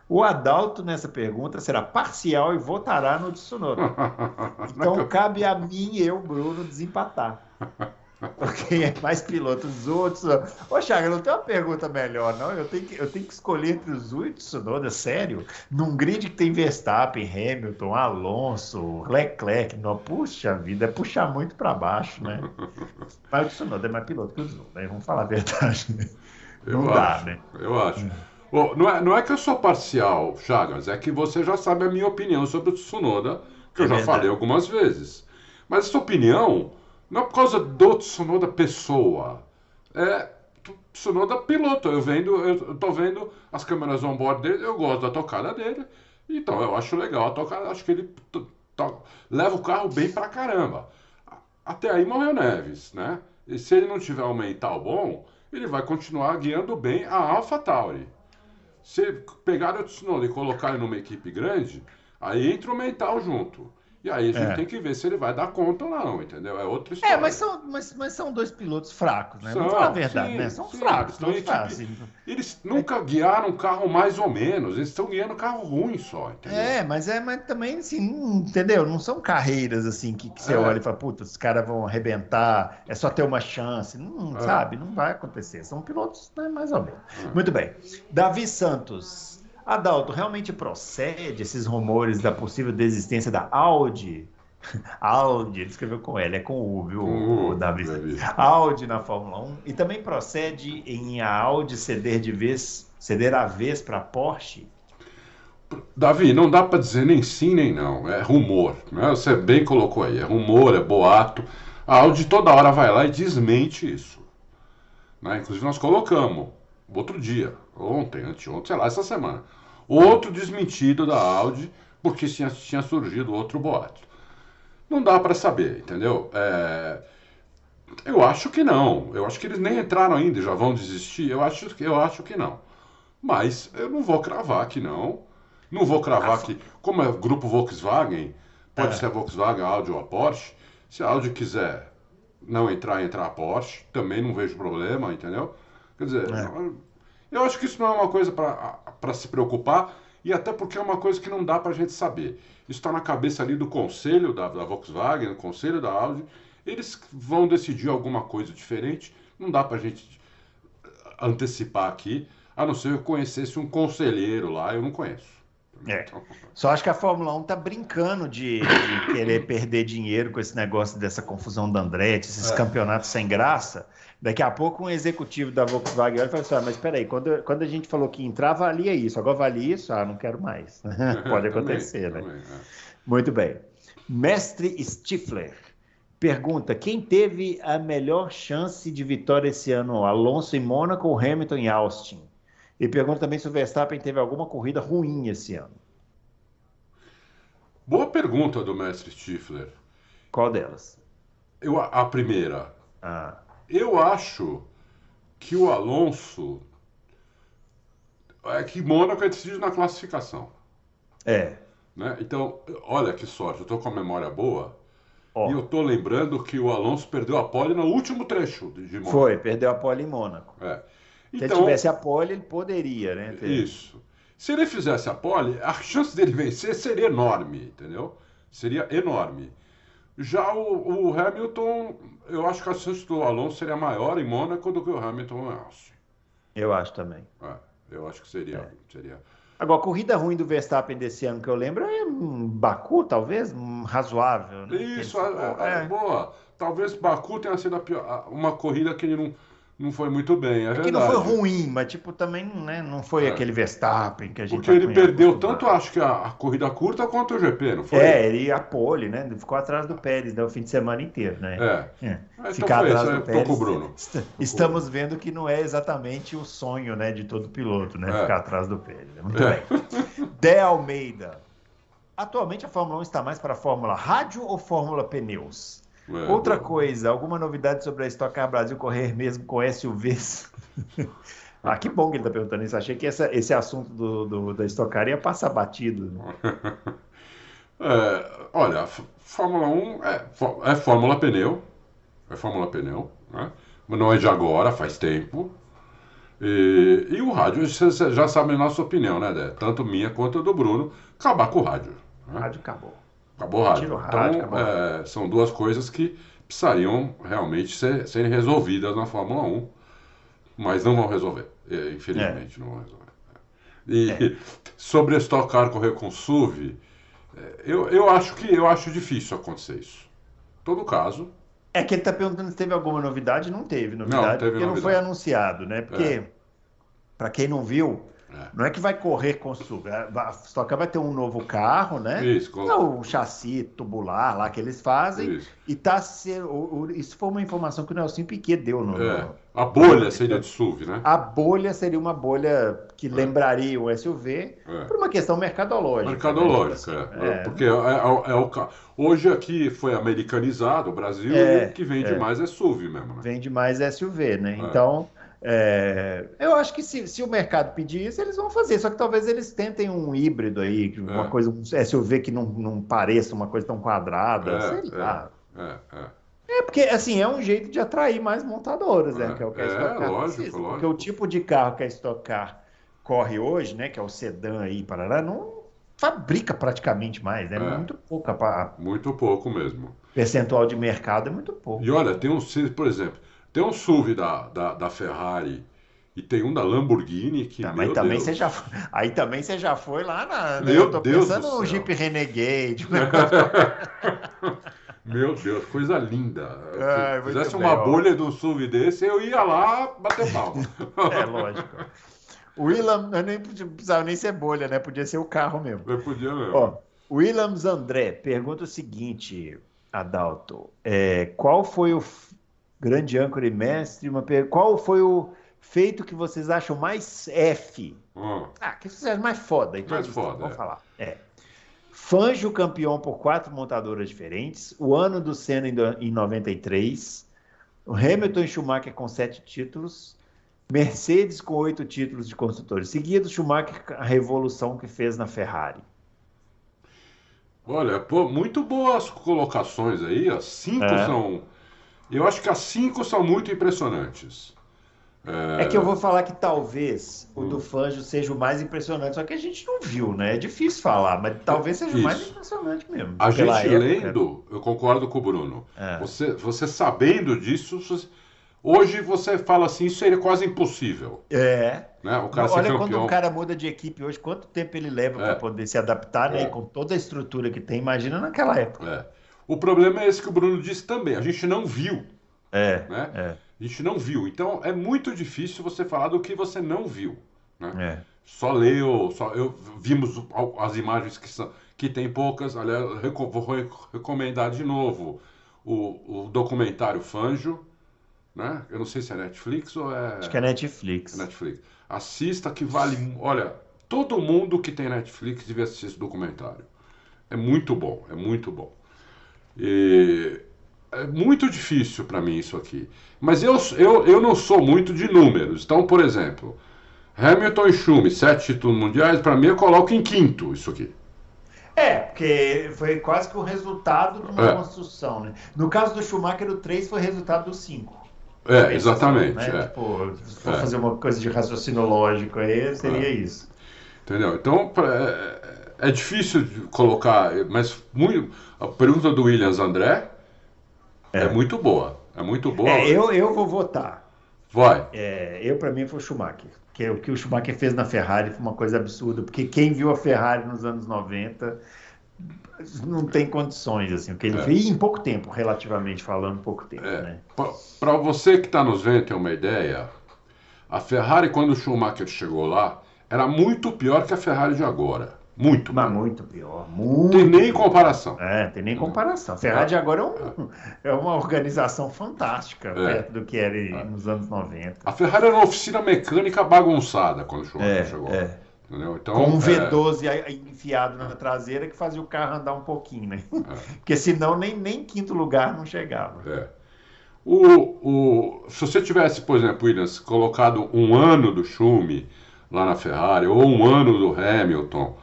O Adalto, nessa pergunta, será parcial e votará no Tsunoda. Então cabe a mim e eu, Bruno, desempatar. Quem é mais piloto, os outros. Ô, Chaga, não tem uma pergunta melhor, não. Eu tenho que, eu tenho que escolher entre os Zu e o Tsunoda, sério? Num grid que tem Verstappen, Hamilton, Alonso, Leclerc. Não, puxa vida, é puxar muito para baixo, né? Mas o Tsunoda é mais piloto que o Zu, né? Vamos falar a verdade. Né? Não eu dá, acho, né? Eu acho. Bom, não, é, não é que eu sou parcial, Chagas, é que você já sabe a minha opinião sobre o Tsunoda, que é eu já verdade. falei algumas vezes. Mas essa opinião não é por causa do Tsunoda pessoa. É Tsunoda piloto. Eu vendo, eu tô vendo as câmeras on-board dele, eu gosto da tocada dele. Então eu acho legal a tocada, acho que ele leva o carro bem pra caramba. Até aí morreu Neves, né? E se ele não tiver um mental bom, ele vai continuar guiando bem a Alpha Tauri. Se pegar o Tsunoda e colocar ele numa equipe grande, aí entra o mental junto. E aí a gente é. tem que ver se ele vai dar conta ou não, entendeu? É outra é, história. É, mas são, mas, mas são dois pilotos fracos, né? São, Vamos falar a verdade, sim, né? São sim, fracos, são fracos. Eles nunca é. guiaram um carro mais ou menos, eles estão guiando carro ruim só, entendeu? É, mas é, mas também, assim, não, entendeu? Não são carreiras assim que, que você é. olha e fala, puta, os caras vão arrebentar, é só ter uma chance. Não, é. sabe? Não vai acontecer. São pilotos, né, mais ou menos. É. Muito bem. Davi Santos. Adalto, realmente procede esses rumores da possível desistência da Audi? Audi, ele escreveu com L, é com U, viu, uh, Davi? Audi na Fórmula 1. E também procede em a Audi ceder de vez, ceder a vez para a Porsche? Davi, não dá para dizer nem sim nem não, é rumor. Né? Você bem colocou aí, é rumor, é boato. A Audi toda hora vai lá e desmente isso. Né? Inclusive nós colocamos outro dia, ontem, anteontem, sei lá, essa semana. Outro desmentido da Audi, porque tinha, tinha surgido outro boato. Não dá para saber, entendeu? É... Eu acho que não. Eu acho que eles nem entraram ainda e já vão desistir. Eu acho, eu acho que não. Mas eu não vou cravar que não. Não vou cravar que, como é grupo Volkswagen, pode é. ser a Volkswagen, a Audi ou a Porsche. Se a Audi quiser não entrar, entrar a Porsche, também não vejo problema, entendeu? Quer dizer, é. Eu acho que isso não é uma coisa para se preocupar e até porque é uma coisa que não dá para a gente saber. Isso está na cabeça ali do conselho da, da Volkswagen, do conselho da Audi. Eles vão decidir alguma coisa diferente. Não dá para a gente antecipar aqui, a não ser eu conhecesse um conselheiro lá, eu não conheço. É. Só acho que a Fórmula 1 tá brincando de, de querer perder dinheiro com esse negócio dessa confusão da Andretti, esses é. campeonatos sem graça. Daqui a pouco um executivo da Volkswagen olha e fala assim, ah, mas peraí, quando, quando a gente falou que entrar, valia isso, agora valia isso, ah, não quero mais. Pode acontecer, também, né? Também, é. Muito bem. Mestre Stifler, pergunta: quem teve a melhor chance de vitória esse ano? Alonso em Mônaco ou Hamilton em Austin? E pergunta também se o Verstappen teve alguma corrida ruim esse ano. Boa pergunta do mestre Stifler. Qual delas? Eu, a primeira. Ah. Eu acho que o Alonso. É que Mônaco é decidido na classificação. É. Né? Então, olha que sorte, eu estou com a memória boa. Ó. E eu estou lembrando que o Alonso perdeu a pole no último trecho de Mônaco. Foi, perdeu a pole em Mônaco. É. Se Então, ele tivesse a pole, ele poderia, né? ter- Isso. Se ele fizesse a pole, a chance dele vencer seria enorme, entendeu? Seria enorme. Já o, o Hamilton, eu acho que a chance do Alonso seria maior em Mônaco do que o Hamilton em Austin. Eu acho também. É, eu acho que seria. É. seria. Agora, a corrida ruim do Verstappen desse ano que eu lembro é um Baku, talvez, um razoável. Né? Isso, Ele- é, é, boa. Talvez Baku tenha sido a pior- uma corrida que ele não, não foi muito bem, é que verdade. não foi ruim, mas tipo, também né, não foi É. aquele Verstappen que a gente Porque tá ele perdeu tanto, acho que a, a corrida curta quanto o GP, não foi? É, ele a pole, né? Ficou atrás do Pérez né, o fim de semana inteiro, né? É. É. Então Ficar atrás isso, do Pérez. com o Bruno. est- Estamos vendo que não é exatamente o sonho, né, de todo piloto, né? É. Ficar atrás do Pérez. Muito É. bem. Dé Almeida. Atualmente a Fórmula 1 está mais para a Fórmula Rádio ou Fórmula Pneus? É, Outra coisa, alguma novidade sobre a Stock Car Brasil correr mesmo com SUVs? ah, que bom que ele está perguntando isso. Achei que essa- esse assunto do, do- da Stock Car ia passar batido. É, olha, Fórmula 1 é, é Fórmula Pneu. É Fórmula Pneu, né? Mas não é de agora, faz tempo. E, e o rádio, vocês já sabem a nossa opinião, né, Dé? Tanto minha quanto a do Bruno, acabar com o rádio. O né? rádio acabou. Acabou o rádio. Tira o rádio, então, acabou. é, são duas coisas que precisariam realmente ser, serem resolvidas na Fórmula 1, mas não vão resolver. É, Infelizmente, não vão resolver. E É. sobre Stock Car correr com SUV, é, eu, eu acho que eu acho difícil acontecer isso. Todo caso, É que ele está perguntando se teve alguma novidade. Não teve novidade, Não, teve porque não novidade. foi anunciado, né? Porque, É. para quem não viu, É. não é que vai correr com SUV. A a Stock vai ter um novo carro, né? Isso, com- É o chassi tubular lá que eles fazem. Isso. E tá ser, o- o- isso foi uma informação que o Nelson Piquet deu no, é, a bolha seria de SUV, né? A bolha seria uma bolha que lembraria o SUV É. por uma questão mercadológica. né? Mercadológica, Tipo é. assim, é. Porque é, é- é o ca- hoje aqui foi americanizado, o Brasil, É, e o que vende é. mais é SUV mesmo, né? vende mais SUV, né? Então, é, eu acho que se, se o mercado pedir isso, eles vão fazer. Só que talvez eles tentem um híbrido aí, que uma É. coisa, um SUV que não, não pareça uma coisa tão quadrada, É, sei lá. É, é. É porque, assim, é um jeito de atrair mais montadoras, né? É, Que é o que a é, Stock Car lógico, precisa. lógico. Porque o tipo de carro que a Stock Car corre hoje, né? Que é o sedã aí, parará, não fabrica praticamente mais, né? É. Muito pouca, pa- Muito pouco mesmo. percentual de mercado é muito pouco. E olha, tem um, por exemplo, tem um SUV da, da, da Ferrari e tem um da Lamborghini que, Tá, meu mas também Deus, você já aí também você já foi lá na. né? Meu eu tô Deus pensando do no. Jeep Renegade. Meu Deus, coisa linda. Ai, Se muito fizesse bem, uma ó. bolha de um SUV desse, eu ia lá bater palma. é lógico. O Willam, eu nem precisava nem ser bolha, né? Podia ser o carro mesmo. Eu podia mesmo. Ó, Williams André pergunta o seguinte, Adalto: é, qual foi o grande âncora e mestre? Uma Qual foi o feito que vocês acham mais F? Ó, Ah, que vocês acham mais foda? Então, Mais foda, Vamos é. falar. É. Fanjo campeão por quatro montadoras diferentes. O ano do Senna em do- em 93. O Hamilton e Schumacher com sete títulos. Mercedes com oito títulos de construtores seguidos. Schumacher a revolução que fez na Ferrari. Olha, pô, muito boas colocações aí. As cinco É. são. Eu acho que as cinco são muito impressionantes. É que eu vou falar que talvez o Hum. do Fanjo seja o mais impressionante, só que a gente não viu, né? É difícil falar, mas talvez seja o mais Isso. impressionante mesmo. A gente época. lendo, eu concordo com o Bruno. É. Você, você sabendo disso, você- hoje você fala assim, isso seria quase impossível. É. Né? O cara Olha quando o cara muda de equipe hoje, quanto tempo ele leva É. para poder se adaptar, né? É. Com toda a estrutura que tem, imagina naquela época. É. O problema é esse que o Bruno disse também. A gente não viu, É. né? É. A gente não viu. Então é muito difícil você falar do que você não viu. Né? É. Só leu, só eu vimos as imagens que são que tem poucas. Aliás, reco- vou re- recomendar de novo o, o documentário Fanjo, né? Eu não sei se é Netflix ou é. Acho que é Netflix. É Netflix. Assista que vale. Olha, todo mundo que tem Netflix deve assistir esse documentário. É muito bom, é muito bom. E é muito difícil para mim isso aqui. Mas eu, eu, eu não sou muito de números. Então, por exemplo, Hamilton e Schumi, sete títulos mundiais, para mim eu coloco em quinto isso aqui. É, porque foi quase que o resultado de uma é. construção, né? No caso do Schumacher, o 3 foi resultado do 5. É, exatamente. Né? É. Tipo, se for é. fazer uma coisa de raciocínio lógico aí, seria é. isso. Entendeu? Então, é, é, difícil de colocar, mas muito, a pergunta do Williams André é, muito boa. É muito boa. É, eu, eu vou votar. Vai. É, eu, para mim, foi o Schumacher. Que o que o Schumacher fez na Ferrari foi uma coisa absurda, porque quem viu a Ferrari nos anos 90 não tem condições, assim, o que ele é. fez em pouco tempo, relativamente falando, pouco tempo. É. Né? Para você que está nos vendo ter uma ideia, a Ferrari, quando o Schumacher chegou lá, era muito pior que a Ferrari de agora. Muito. Mas muito pior. Muito tem nem pior. comparação. É, tem nem comparação. A Ferrari de agora é, um, é uma organização fantástica é. perto do que era é. nos anos 90. A Ferrari era uma oficina mecânica bagunçada quando o Schumacher é, chegou. É. Então, Com um V12 é... enfiado na traseira que fazia o carro andar um pouquinho, né? É. Porque senão nem, nem quinto lugar não chegava. É. O, o, se você tivesse, por exemplo, Williams, colocado um ano do Schumi lá na Ferrari, ou um ano do Hamilton,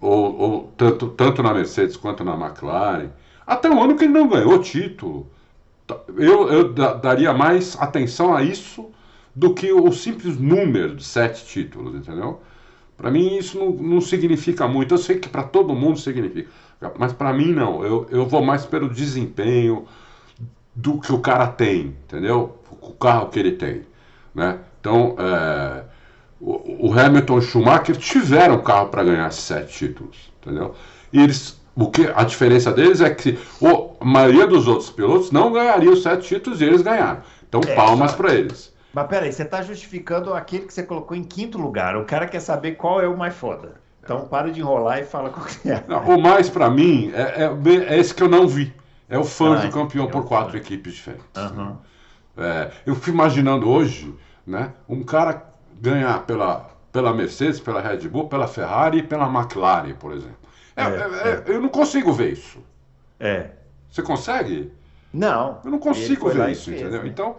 ou, ou tanto, tanto na Mercedes quanto na McLaren, até o ano que ele não ganhou título, eu, eu daria mais atenção a isso do que o simples número de sete títulos, entendeu? Para mim isso não, não, significa muito. Eu sei que para todo mundo significa, mas para mim não. Eu, eu vou mais pelo desempenho do que o cara tem, entendeu? O carro que ele tem, né? Então, é, o, o, Hamilton e o Schumacher tiveram carro para ganhar sete títulos, entendeu? E eles, o que a diferença deles é que o, a maioria dos outros pilotos não ganhariam sete títulos e eles ganharam. Então, é, palmas para eles. Mas peraí, você está justificando aquele que você colocou em quinto lugar. O cara quer saber qual é o mais foda. Então para de enrolar e fala qual que é. Não, o mais para mim é, é, é, esse que eu não vi. É o fã ah, do campeão é por quatro fã. equipes diferentes. Uhum. É, eu fico imaginando hoje, né, um cara ganhar pela, pela Mercedes, pela Red Bull, pela Ferrari e pela McLaren, por exemplo. É, é, eu não consigo ver isso. É. Você consegue? Não. Eu não consigo ver isso, fez, entendeu? Né? Então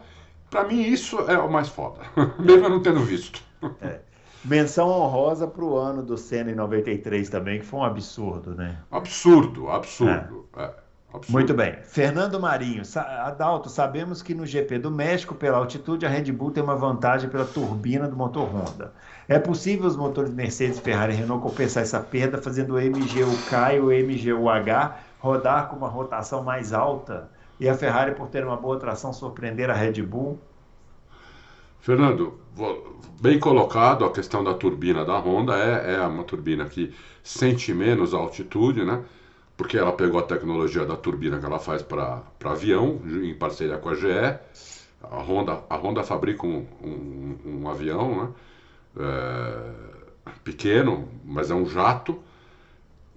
para mim, isso é o mais foda, mesmo eu não tendo visto. É. Menção honrosa para o ano do Senna em 93 também, que foi um absurdo, né? Absurdo, absurdo. É. É, absurdo. Muito bem. Fernando Marinho, Adalto, sabemos que no GP do México, pela altitude, a Red Bull tem uma vantagem pela turbina do motor Honda. É possível os motores Mercedes, Ferrari e Renault compensar essa perda fazendo o MGUK e o MGUH rodar com uma rotação mais alta? e a Ferrari, por ter uma boa tração, surpreender a Red Bull? Fernando, bem colocado a questão da turbina da Honda. É, é uma turbina que sente menos altitude, né? Porque ela pegou a tecnologia da turbina que ela faz para avião, em parceria com a GE. A Honda, a Honda fabrica um, um, um avião, né? É, pequeno, mas é um jato.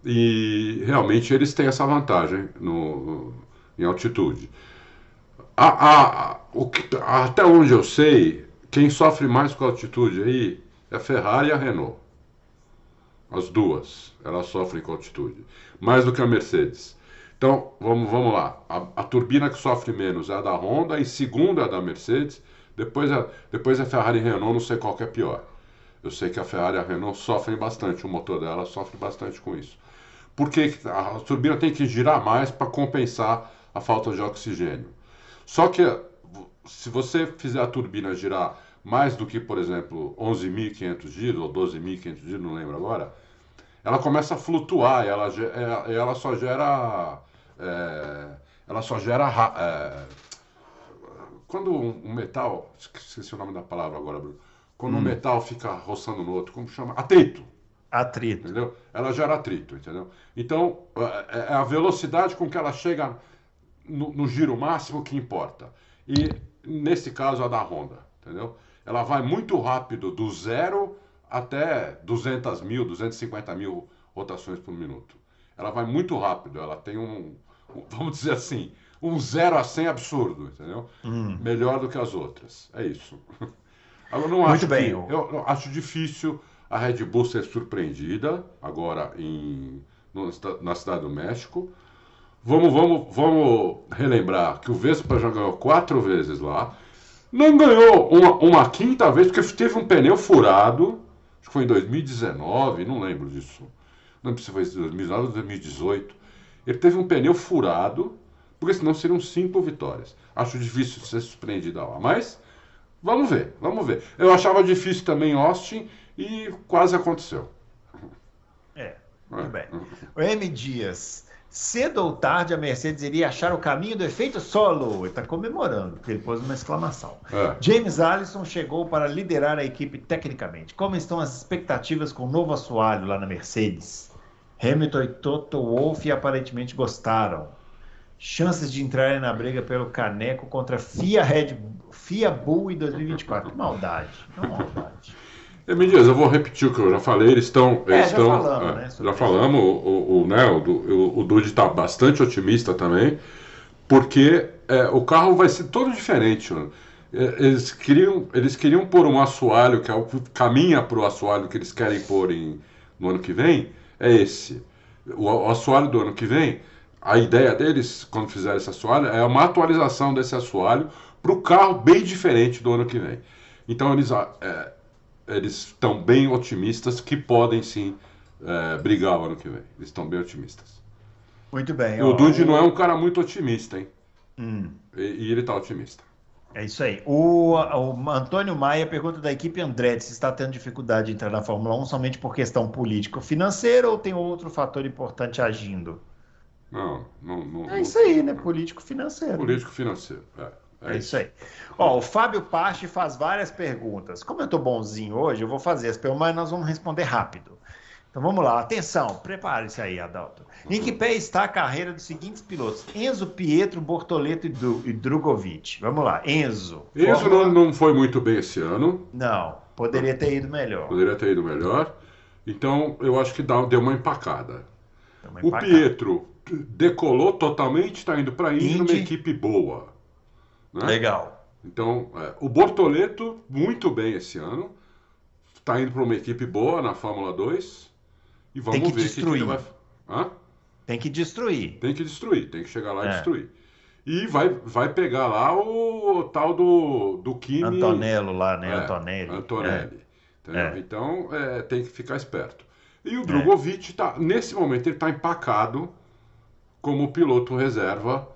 E realmente eles têm essa vantagem no, em altitude. A, a, o que, até onde eu sei, quem sofre mais com a altitude aí é a Ferrari e a Renault. As duas, elas sofrem com altitude. Mais do que a Mercedes. Então, vamos, vamos lá. A, a turbina que sofre menos é a da Honda, e segunda é a da Mercedes. Depois a, depois a Ferrari e Renault, não sei qual que é pior. Eu sei que a Ferrari e a Renault sofrem bastante, o motor dela sofre bastante com isso. Porque a turbina tem que girar mais para compensar a falta de oxigênio. Só que se você fizer a turbina girar mais do que, por exemplo, 11.500 giros ou 12.500 giros, não lembro agora, ela começa a flutuar, ela, é, ela só gera. É, ela só gera. É, quando um metal. Esqueci o nome da palavra agora, Bruno. Quando hum. um metal fica roçando no outro, como chama? Atrito. Atrito. Entendeu? Ela gera atrito, entendeu? Então, é, é a velocidade com que ela chega no, no, giro máximo que importa. E nesse caso a da Honda, entendeu? Ela vai muito rápido do zero até 200 mil, 250 mil rotações por minuto. Ela vai muito rápido, ela tem um, vamos dizer assim, um 0 a 100 absurdo, entendeu? Hum. Melhor do que as outras. É isso. Agora, não Muito acho bem, que- eu, eu acho difícil a Red Bull ser surpreendida agora em, no- na Cidade do México. Vamos, vamos, vamos relembrar que o Vespa já ganhou quatro vezes lá. Não ganhou uma, uma quinta vez porque teve um pneu furado. Acho que foi em 2019, não lembro disso. Não lembro se foi em 2019 ou 2018. Ele teve um pneu furado, porque senão seriam cinco vitórias. Acho difícil ser surpreendida lá, mas vamos ver, vamos ver. Eu achava difícil também Austin e quase aconteceu. É, muito bem. O M. Dias. Cedo ou tarde a Mercedes iria achar o caminho do efeito solo. Ele está comemorando, porque ele pôs uma exclamação. É. James Allison chegou para liderar a equipe tecnicamente. Como estão as expectativas com o novo assoalho lá na Mercedes? Hamilton e Toto Wolff aparentemente gostaram. Chances de entrarem na briga pelo caneco contra FIA Red FIA Bull em 2024. Que maldade, que maldade. Emi Dias, eu vou repetir o que eu já falei, eles estão. É, eles já estão falamos, é, né, já falamos, o, o, o, né, o, o, Dude está bastante otimista também, porque é, o carro vai ser todo diferente. né? Eles queriam, eles queriam pôr um assoalho, que é o que caminha para o assoalho que eles querem pôr em, no ano que vem, é esse. O, o assoalho do ano que vem, a ideia deles, quando fizeram esse assoalho, é uma atualização desse assoalho para o carro bem diferente do ano que vem. Então eles é, eles estão bem otimistas que podem sim é, brigar o ano que vem. Eles estão bem otimistas. Muito bem. E o ó, Dude não é um cara muito otimista, hein? Hum. E, e ele tá otimista. É isso aí. O, o Antônio Maia pergunta da equipe Andretti se está tendo dificuldade de entrar na Fórmula 1 somente por questão político-financeira ou tem outro fator importante agindo? Não, não, não. É isso aí, né? Político-financeiro. Político financeiro. É, É isso aí. Ó, o Fábio Pache faz várias perguntas. Como eu tô bonzinho hoje, eu vou fazer as perguntas, mas nós vamos responder rápido. Então vamos lá, atenção, prepare-se aí, Adalto. Em que pé está a carreira dos seguintes pilotos? Enzo, Pietro, Bortoleto e, Dru- e Drogovic. Vamos lá, Enzo. Fórmula- não, não foi muito bem esse ano. Não, poderia ter ido melhor. Poderia ter ido melhor. Então, eu acho que dá- deu uma empacada. Deu uma O empacada. Pietro decolou totalmente, está indo para a Indy numa equipe boa. Né? Legal. Então, é, o Bortoleto, muito bem esse ano. Está indo para uma equipe boa na Fórmula 2. E vamos Tem que ver o que, destruir. ele vai. Hã? Tem que destruir. Tem que destruir, tem que chegar lá e É. destruir. E vai, vai pegar lá o, tal do, do Kimi. Antonello lá, né? É, Antonelli. Antonelli. Entendeu? É. Então é, tem que ficar esperto. E o Drogovic, tá, nesse momento, ele está empacado como piloto reserva.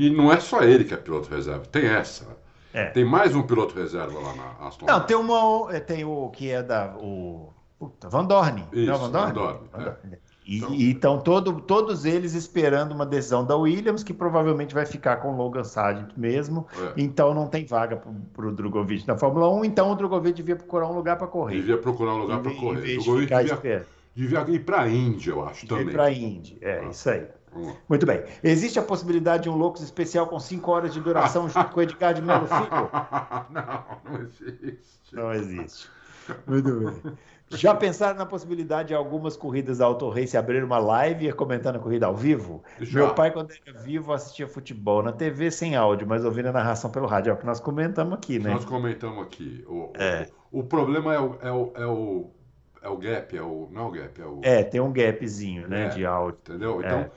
E não é só ele que é piloto reserva, tem essa. É. Tem mais um piloto reserva lá na Aston Não, Martin. tem uma. é, Tem o que é da. O, puta, Van Dorn. Isso, não, é Van Dorn? Van Dorn, Van é. Dorn. E Então- e estão todo, todos eles esperando uma decisão da Williams, que provavelmente vai ficar com o Logan Sargent mesmo. É. Então não tem vaga para o Drogovic na Fórmula 1. Então o Drogovic devia procurar um lugar para correr. Devia procurar um lugar Em para Em correr. vez de ficar devia, devia ir para a Índia, eu acho, Devia ir também. para a Indy. É, Ah. isso aí. Muito bem. Existe a possibilidade de um Loucos especial com 5 horas de duração junto com o Edgar de Melo Filho? não, não existe. Não existe. Muito bem. Já pensaram na possibilidade de algumas corridas da Auto Race abrir uma live e comentar na corrida ao vivo? Já. Meu pai, quando era vivo, assistia futebol na TV sem áudio, mas ouvindo a narração pelo rádio. É o que nós comentamos aqui, né? Nós comentamos aqui. O, É. o, o problema é o, é, o, é, o, é o gap, é o, não é o gap, é o. É, tem um gapzinho, né, É. de áudio. Entendeu? É.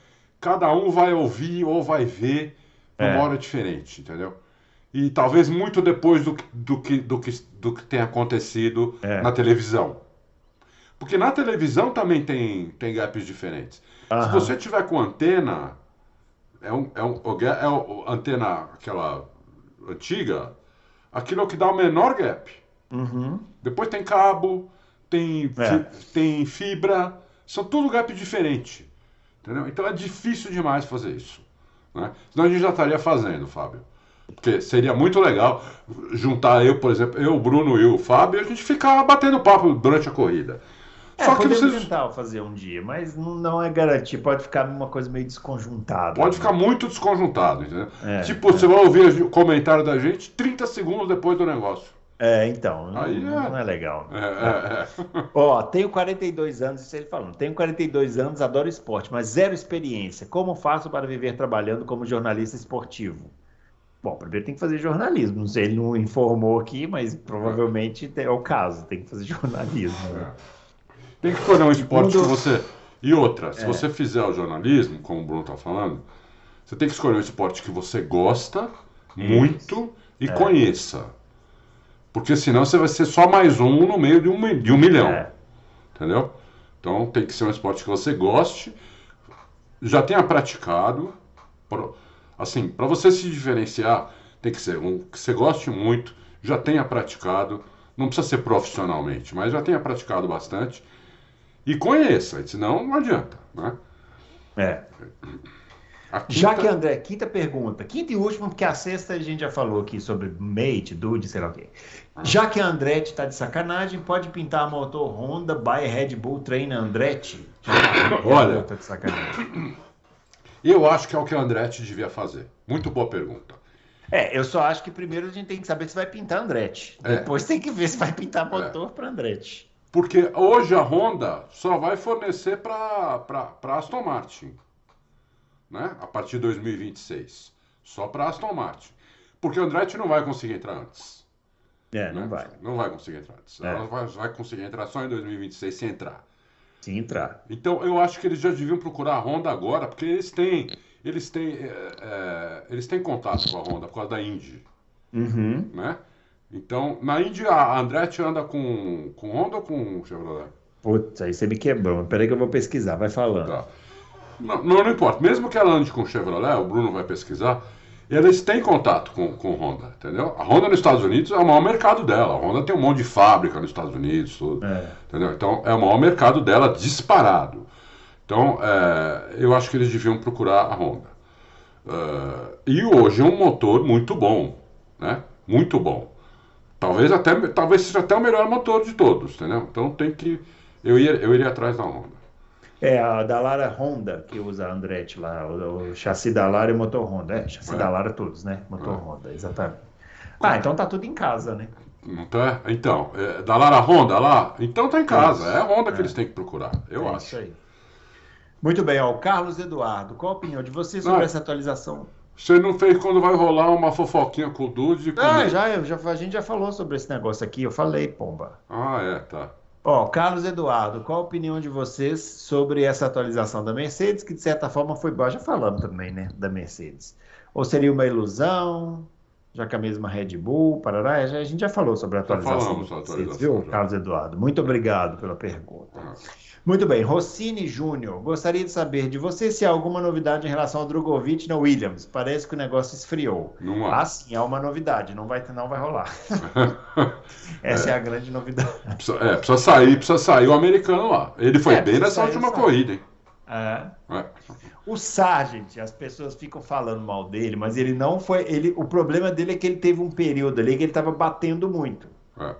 Cada um vai ouvir ou vai ver numa É. hora diferente, entendeu? E talvez muito depois do, que- do, que, do, que, do que tem acontecido É. na televisão. Porque na televisão também tem, tem gaps diferentes. Se Aham. você tiver com antena, é um, é um é o- antena aquela antiga, aquilo é o que dá o menor gap. Uhum. Depois tem cabo, tem, É. tem fibra, são tudo gap diferente. Entendeu? Então é difícil demais fazer isso. Né? Senão a gente já estaria fazendo, Fábio. Porque seria muito legal juntar eu, por exemplo, eu, o Bruno e o Fábio, e a gente ficar batendo papo durante a corrida. É, Só que vocês. tentar fazer um dia, mas não, é garantia. Pode ficar uma coisa meio desconjuntada. Pode né? ficar muito desconjuntado, entendeu? É, tipo, você vai ouvir o comentário da gente 30 segundos depois do negócio. É, então, não, Aí é. não é legal. É, é, é. Ó, tenho 42 anos, isso ele falando. Tenho 42 anos, adoro esporte, mas zero experiência. Como faço para viver trabalhando como jornalista esportivo? Bom, primeiro tem que fazer jornalismo. Não sei, ele não informou aqui, mas provavelmente é o caso. Tem que fazer jornalismo. né? Tem que escolher um esporte que você. E outra, se É. você fizer o jornalismo, como o Bruno está falando, você tem que escolher um esporte que você gosta muito e É. conheça. Porque senão você vai ser só mais um no meio de um, de um milhão. É. Entendeu? Então tem que ser um esporte que você goste, já tenha praticado. Assim, para você se diferenciar, tem que ser um que você goste muito, já tenha praticado, não precisa ser profissionalmente, mas já tenha praticado bastante e conheça, senão não adianta, né? É. Quinta- Já que André, quinta pergunta, quinta e última, porque a sexta a gente já falou aqui sobre mate, dude, sei lá o quê. Já que a Andretti está de sacanagem, pode pintar a motor Honda by Red Bull Treina Andretti? Olha. tá de sacanagem. Eu acho que é o que a Andretti devia fazer. Muito boa pergunta. É, eu só acho que primeiro a gente tem que saber se vai pintar Andretti. É. Depois tem que ver se vai pintar motor para Andretti. Porque hoje a Honda só vai fornecer para Aston Martin. Né? A partir de 2026. Só para Aston Martin. Porque a Andretti não vai conseguir entrar antes. É, não né? vai. Não vai conseguir entrar antes. É. Ela vai, vai conseguir entrar só em 2026 se entrar. Se entrar. Então eu acho que eles já deviam procurar a Honda agora, porque eles têm. Eles têm, é, é, eles têm contato com a Honda por causa da Indy. Uhum. Né? Então, na Indy a Andretti anda com, com Honda ou com Chevrolet? Putz, aí você me quebrou. Peraí que eu vou pesquisar, vai falando. Tá. Não, não, não importa. Mesmo que ela ande com Chevrolet, o Bruno vai pesquisar, eles têm contato com, com Honda, entendeu? A Honda nos Estados Unidos é o maior mercado dela. A Honda tem um monte de fábrica nos Estados Unidos, tudo, É. entendeu? Então, é o maior mercado dela disparado. Então, é, eu acho que eles deviam procurar a Honda. É, e hoje é um motor muito bom, né? Muito bom. Talvez até talvez seja até o melhor motor de todos, entendeu? Então tem que eu ia eu iria atrás da Honda. É, a da Lara Honda, que usa a Andretti lá, o, o chassi da Lara e o motor Honda. É, chassi É. da Lara todos, né? Motor É. Honda, exatamente. Ah, então tá tudo em casa, né? Não tá? Então, é, da Lara Honda lá, então tá em casa. É a Honda que É. eles têm que procurar, eu é acho. Isso aí. Muito bem, ó, o Carlos Eduardo, qual a opinião de você sobre Ah. essa atualização? Você não fez quando vai rolar uma fofoquinha com o Dude Ah, já, já, a gente já falou sobre esse negócio aqui, eu falei, pomba. Ah, é, tá. Ó, Carlos Eduardo, qual a opinião de vocês sobre essa atualização da Mercedes, que de certa forma foi boa, já falamos também, né, da Mercedes. Ou seria uma ilusão, já que a mesma Red Bull, parará, já- a gente já falou sobre a atualização falamos da sobre a atualização, viu, já. Carlos Eduardo? Muito obrigado pela pergunta. Ah. Muito bem, Rossini Júnior, gostaria de saber de você se há alguma novidade em relação ao Drogovic na Williams. Parece que o negócio esfriou. Não há. Ah, sim, há uma novidade, não vai, não vai rolar. Essa é. a grande novidade. Precisa, é, precisa sair, precisa sair o americano lá. Ele foi É, bem nessa sair, última sabe. corrida, hein? É. É. O Sargent, as pessoas ficam falando mal dele, mas ele não foi. Ele, o problema dele é que ele teve um período ali que ele estava batendo muito. É.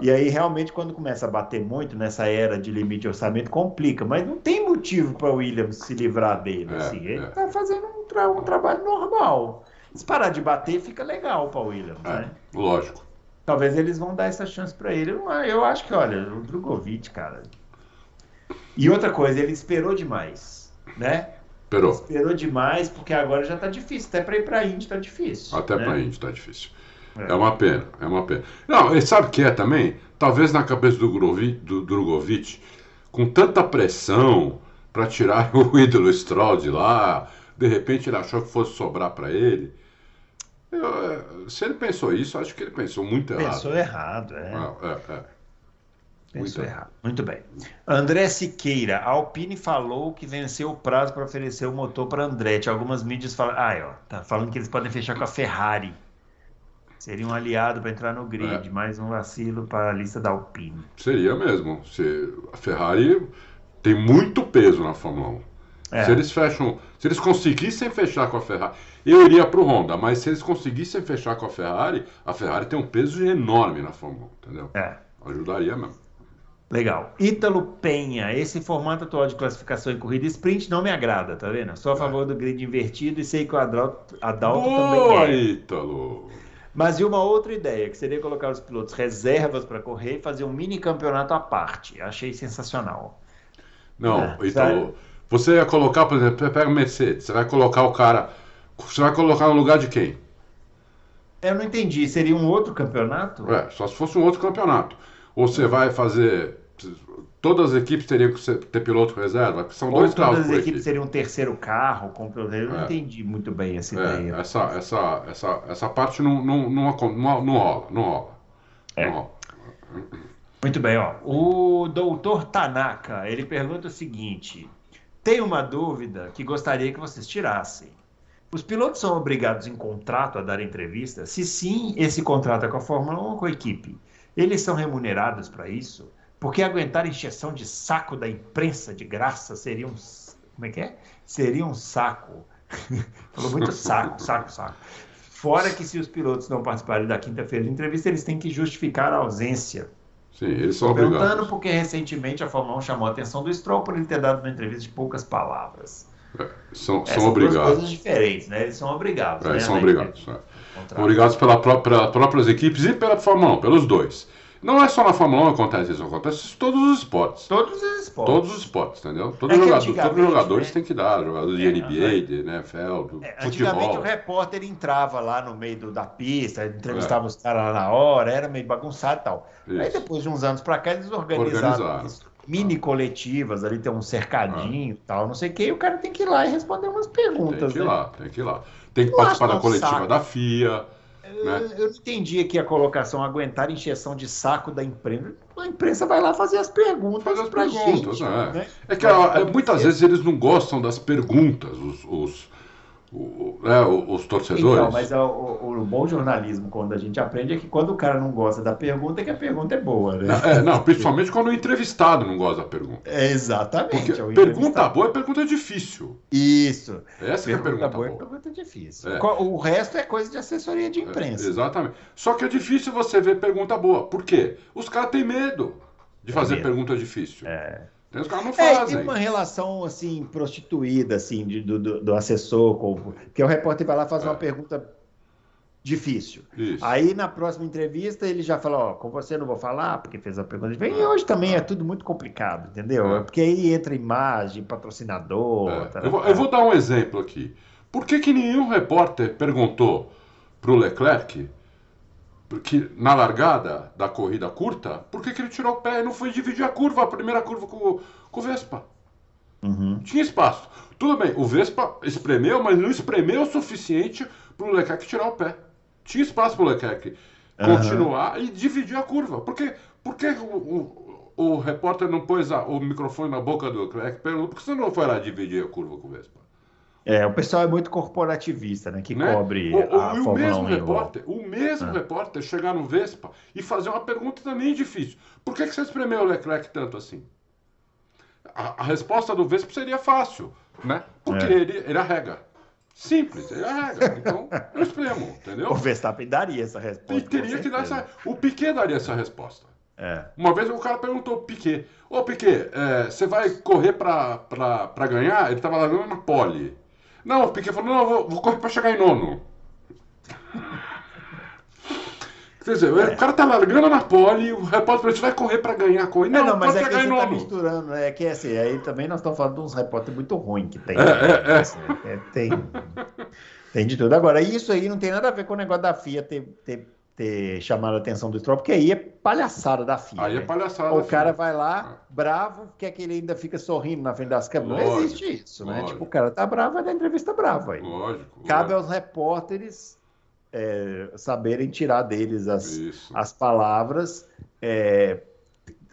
E aí, realmente, quando começa a bater muito nessa era de limite de orçamento, complica. Mas não tem motivo para o Williams se livrar dele. É, assim. Ele é. está fazendo um, tra- um trabalho normal. Se parar de bater, fica legal para o Williams. Né? É, lógico. Talvez eles vão dar essa chance para ele. Eu, eu acho que, olha, o Drogovic, cara. E outra coisa, ele esperou demais, né? Esperou. Esperou demais, porque agora já tá difícil. Até para ir para a Indy tá difícil. Até né? pra gente tá difícil. É. É. uma pena, é uma pena. Não, e sabe o que é também? Talvez na cabeça do, Grovi, do Drogovic, com tanta pressão para tirar o ídolo Stroll de lá, de repente ele achou que fosse sobrar para ele. Eu, é, se ele pensou isso, acho que ele pensou muito errado. Pensou errado, é. Ah, é, é. Pensou muito errado. Muito bem. André Siqueira, a Alpine falou que venceu o prazo para oferecer o motor para Andretti. Algumas mídias falam. Ah, ó, tá falando que eles podem fechar com a Ferrari. Seria um aliado para entrar no grid. É. Mais um vacilo para a lista da Alpine. Seria mesmo. Se, a Ferrari tem muito peso na Fórmula 1. É. Se eles fecham, se eles conseguissem fechar com a Ferrari, eu iria para o Honda, mas se eles conseguissem fechar com a Ferrari, a Ferrari tem um peso enorme na Fórmula 1, entendeu? É. Ajudaria mesmo. Legal. Ítalo Penha, esse formato atual de classificação em corrida sprint não me agrada, tá vendo? Sou a favor do grid invertido e sei que o Adalto, Adalto também Boa, é. Ítalo! Mas e uma outra ideia, que seria colocar os pilotos reservas para correr e fazer um mini campeonato à parte. Achei sensacional. Não, é, então, você ia colocar, por exemplo, pega o Mercedes, você vai colocar o cara. Você vai colocar no lugar de quem? Eu não entendi. Seria um outro campeonato? É, só se fosse um outro campeonato. Ou você vai fazer. Todas as equipes teriam que ter piloto reserva, são Ou dois carros. Todas as equipes seriam um terceiro carro com piloto. Eu não é. entendi muito bem essa é, ideia. Essa, essa, essa, essa parte não, não, não, não, não rola, não rola. É. Não rola. Muito bem, ó. O doutor Tanaka, ele pergunta o seguinte: tem uma dúvida que gostaria que vocês tirassem. Os pilotos são obrigados em contrato a dar entrevista? Se sim, esse contrato é com a Fórmula 1 ou com a equipe? Eles são remunerados para isso? Porque aguentar encheção de saco da imprensa de graça seria um. Como é que é? Seria um saco. Falou muito saco, saco, saco. Fora que se os pilotos não participarem da quinta-feira de entrevista, eles têm que justificar a ausência. Sim, eles são obrigados. Perguntando porque recentemente a Fórmula 1 chamou a atenção do Stroll por ele ter dado uma entrevista de poucas palavras. É, são, são obrigados. São coisas diferentes, né? Eles são obrigados. É, né? são obrigados. É. Obrigados pela própria, próprias equipes e pela Fórmula 1, pelos dois. Não é só na Fórmula 1 que acontece isso, acontece em todos os esportes. Todos os esportes. Todos os esportes, entendeu? Todos, é jogadores, todos os jogadores né? têm que dar, jogadores de NBA, é, de NFL, do é, futebol. Antigamente o repórter entrava lá no meio do, da pista, entrevistava é. os caras lá na hora, era meio bagunçado e tal. Isso. Aí depois de uns anos para cá eles organizaram, organizaram. mini coletivas, ali tem um cercadinho e ah. tal, não sei o que, e o cara tem que ir lá e responder umas perguntas. Tem que ir né? lá, tem que ir lá. Tem que não participar da coletiva saco. da FIA. Né? Eu, não entendi aqui a colocação aguentar encheção de saco da imprensa. A imprensa vai lá fazer as perguntas. Fazer as perguntas, gente, é. Né? É que é, muitas vezes eles não gostam das perguntas, os, os o, né, os torcedores. Então, mas o, o, o, bom jornalismo, quando a gente aprende, é que quando o cara não gosta da pergunta, é que a pergunta é boa, né? É, não, principalmente quando o entrevistado não gosta da pergunta. É, exatamente. Porque é pergunta boa é pergunta difícil. Isso. Essa pergunta é a pergunta boa. boa. é pergunta difícil. É. O resto é coisa de assessoria de imprensa. É, exatamente. Só que é difícil você ver pergunta boa. Por quê? Os caras têm medo de fazer medo. pergunta difícil. É. Tem os caras não fazem. É, tem uma relação assim prostituída assim de, do, do, assessor com porque o repórter vai lá fazer é. uma pergunta difícil. Isso. Aí na próxima entrevista ele já fala, ó, com você não vou falar porque fez a pergunta difícil. E hoje também é tudo muito complicado, entendeu? É. Porque aí entra imagem, patrocinador. É. Tá, eu, vou, eu, vou, dar um exemplo aqui. Por que que nenhum repórter perguntou para o Leclerc porque na largada da corrida curta, por que, que ele tirou o pé e não foi dividir a curva, a primeira curva com, com o Vespa? Uhum. Tinha espaço. Tudo bem, o Vespa espremeu, mas não espremeu o suficiente para o Leclerc tirar o pé. Tinha espaço para o Leclerc uhum. continuar e dividir a curva. Por que, por que o, o, o repórter não pôs a, o microfone na boca do Leclerc? Por que você não foi lá dividir a curva com o Vespa? É, o pessoal é muito corporativista, né? Que né? cobre o, a o, o mesmo repórter, o mesmo ah. repórter chegar no Vespa e fazer uma pergunta também difícil. Por que, que você espremeu o Leclerc tanto assim? A, a resposta do Vespa seria fácil, né? Porque é. ele, ele arrega. Simples, ele arrega. Então, eu espremo, entendeu? O Verstappen daria essa resposta. E teria que dar essa. O Piquet daria essa resposta. É. Uma vez o cara perguntou pro Piquet: Ô Piquet, é, você vai correr pra, pra, pra ganhar? Ele tava largando na pole. Não, o Piquet falou, não, vou, vou correr para chegar em nono. Quer dizer, é. o cara tá largando na pole, o repórter vai correr para ganhar a corrida. Não, não, mas é que você tá misturando? É que assim, aí também nós estamos falando de uns repórteres muito ruins que tem. É, né? é, assim, é, tem. Tem de tudo. Agora, isso aí não tem nada a ver com o negócio da FIA ter, ter ter chamado a atenção do Stroll, porque aí é palhaçada da FIA. Aí é né? palhaçada. O cara vai lá, é. bravo, quer que ele ainda fica sorrindo na frente das câmeras. Lógico, não existe isso, né? Tipo, o cara tá bravo, vai dar entrevista brava aí. Lógico. Cabe lógico. aos repórteres é, saberem tirar deles as, as palavras. É,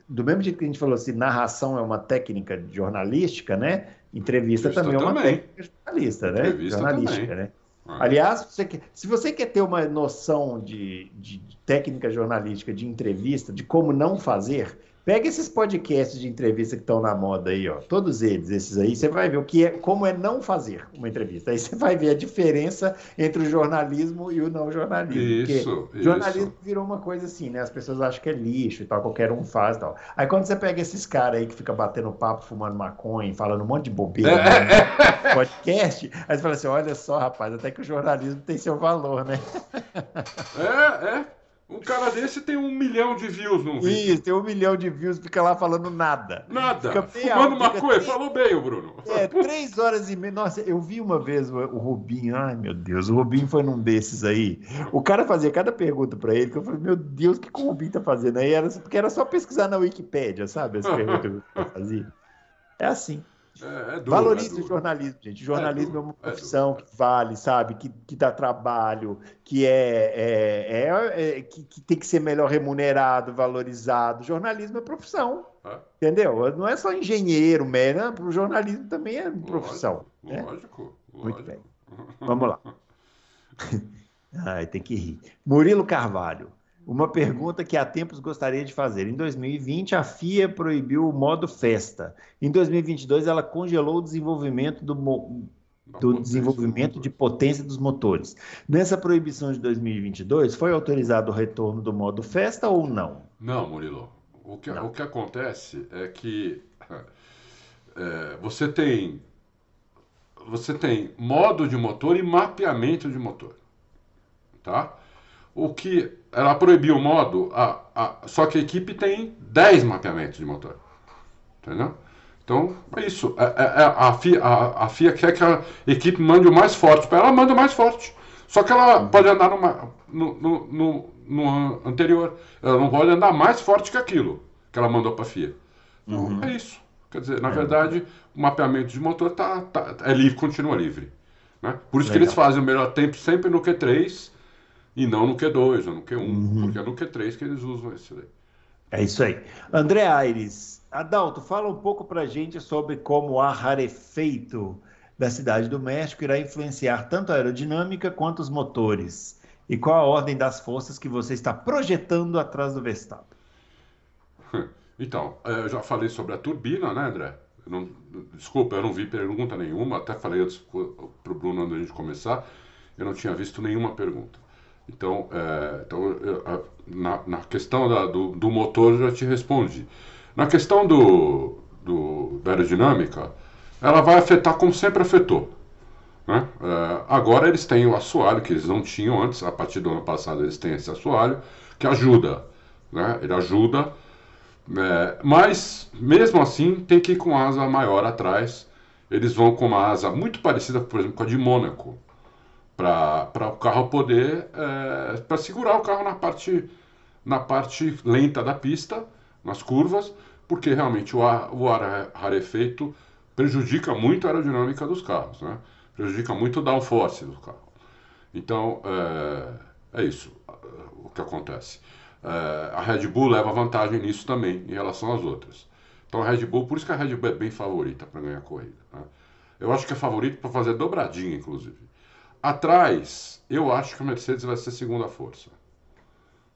do mesmo jeito que a gente falou assim, narração é uma técnica jornalística, né? Entrevista, Entrevista também, é uma técnica jornalista, né? Entrevista jornalística, também. né? Aliás, você quer, se você quer ter uma noção de, de técnica jornalística, de entrevista, de como não fazer, Pega esses podcasts de entrevista que estão na moda aí, ó, todos eles, esses aí, você vai ver o que é, como é não fazer uma entrevista. Aí você vai ver a diferença entre o jornalismo e o não jornalismo. Isso, isso. jornalismo virou uma coisa assim, né? As pessoas acham que é lixo e tal, qualquer um faz e tal. Aí quando você pega esses caras aí que fica batendo papo, fumando maconha, falando um monte de bobeira no podcast, aí você fala assim, olha só, rapaz, até que o jornalismo tem seu valor, né? É, é. Um cara desse tem um milhão de views no vídeo. Isso, tem um milhão de views, fica lá falando nada. Nada. Fumando maconha. Três... Falou bem, o Bruno. É, três horas e meia. Nossa, eu vi uma vez o, o Rubinho. Ai, meu Deus, o Rubinho foi num desses aí. O cara fazia cada pergunta pra ele, que eu falei, meu Deus, o que, que o Rubinho tá fazendo aí? Era, porque era só pesquisar na Wikipédia, sabe? As perguntas que ele fazia. É assim. É, é duro, Valorize é o jornalismo, gente. O jornalismo é, é uma é profissão que vale, sabe? Que, que dá trabalho, que é, é, é que, que, tem que ser melhor remunerado, valorizado. O jornalismo é profissão. Entendeu? Não é só engenheiro, né? O jornalismo também é profissão. Lógico, né? lógico, Muito bem. Vamos lá. Ai, tem que rir. Murilo Carvalho. Uma pergunta que há tempos gostaria de fazer. Em 2020, a FIA proibiu o modo festa. Em 2022, ela congelou o desenvolvimento do, do desenvolvimento de potência dos motores. Nessa proibição de 2022, foi autorizado o retorno do modo festa ou não? Não, Murilo. O que, não. O que acontece é que é, você tem você tem modo de motor e mapeamento de motor, tá? O que ela proibiu o modo, a, a, só que a equipe tem 10 mapeamentos de motor. Entendeu? Então, é isso. É, é, é a, FIA, a, a, FIA quer que a equipe mande o mais forte. Para ela, manda o mais forte. Só que ela pode andar numa, no, no, no, no, anterior. Ela não pode andar mais forte que aquilo que ela mandou para a FIA. Então, uhum. É isso. Quer dizer, na é. verdade, o mapeamento de motor tá, tá, é livre, continua livre. Né? Por isso Legal. que eles fazem o melhor tempo sempre no Q3 e não no Q2 ou no Q1, uhum. porque é no Q3 que eles usam esse daí. É isso aí. André Aires, Adalto, fala um pouco para gente sobre como o ar rarefeito da cidade do México irá influenciar tanto a aerodinâmica quanto os motores. E qual a ordem das forças que você está projetando atrás do Verstappen? Então, é, eu já falei sobre a turbina, né, André? Eu não, desculpa, eu não vi pergunta nenhuma, até falei antes para o Bruno antes de a começar, eu não tinha visto nenhuma pergunta. Então, é, então na, na, questão da, do, do, motor já te respondi. Na questão do, do, da aerodinâmica, ela vai afetar como sempre afetou. Né? É, agora eles têm o assoalho que eles não tinham antes, a partir do ano passado eles têm esse assoalho, que ajuda. Né? Ele ajuda, é, mas mesmo assim tem que ir com asa maior atrás. Eles vão com uma asa muito parecida, por exemplo, com a de Mônaco para o carro poder é, para segurar o carro na parte na parte lenta da pista nas curvas porque realmente o ar, o ar rarefeito prejudica muito a aerodinâmica dos carros né? prejudica muito o downforce do carro então é, é isso o que acontece é, a Red Bull leva vantagem nisso também em relação às outras então a Red Bull por isso que a Red Bull é bem favorita para ganhar a corrida né? eu acho que é favorito para fazer dobradinha inclusive Atrás, eu acho que a Mercedes vai ser segunda força.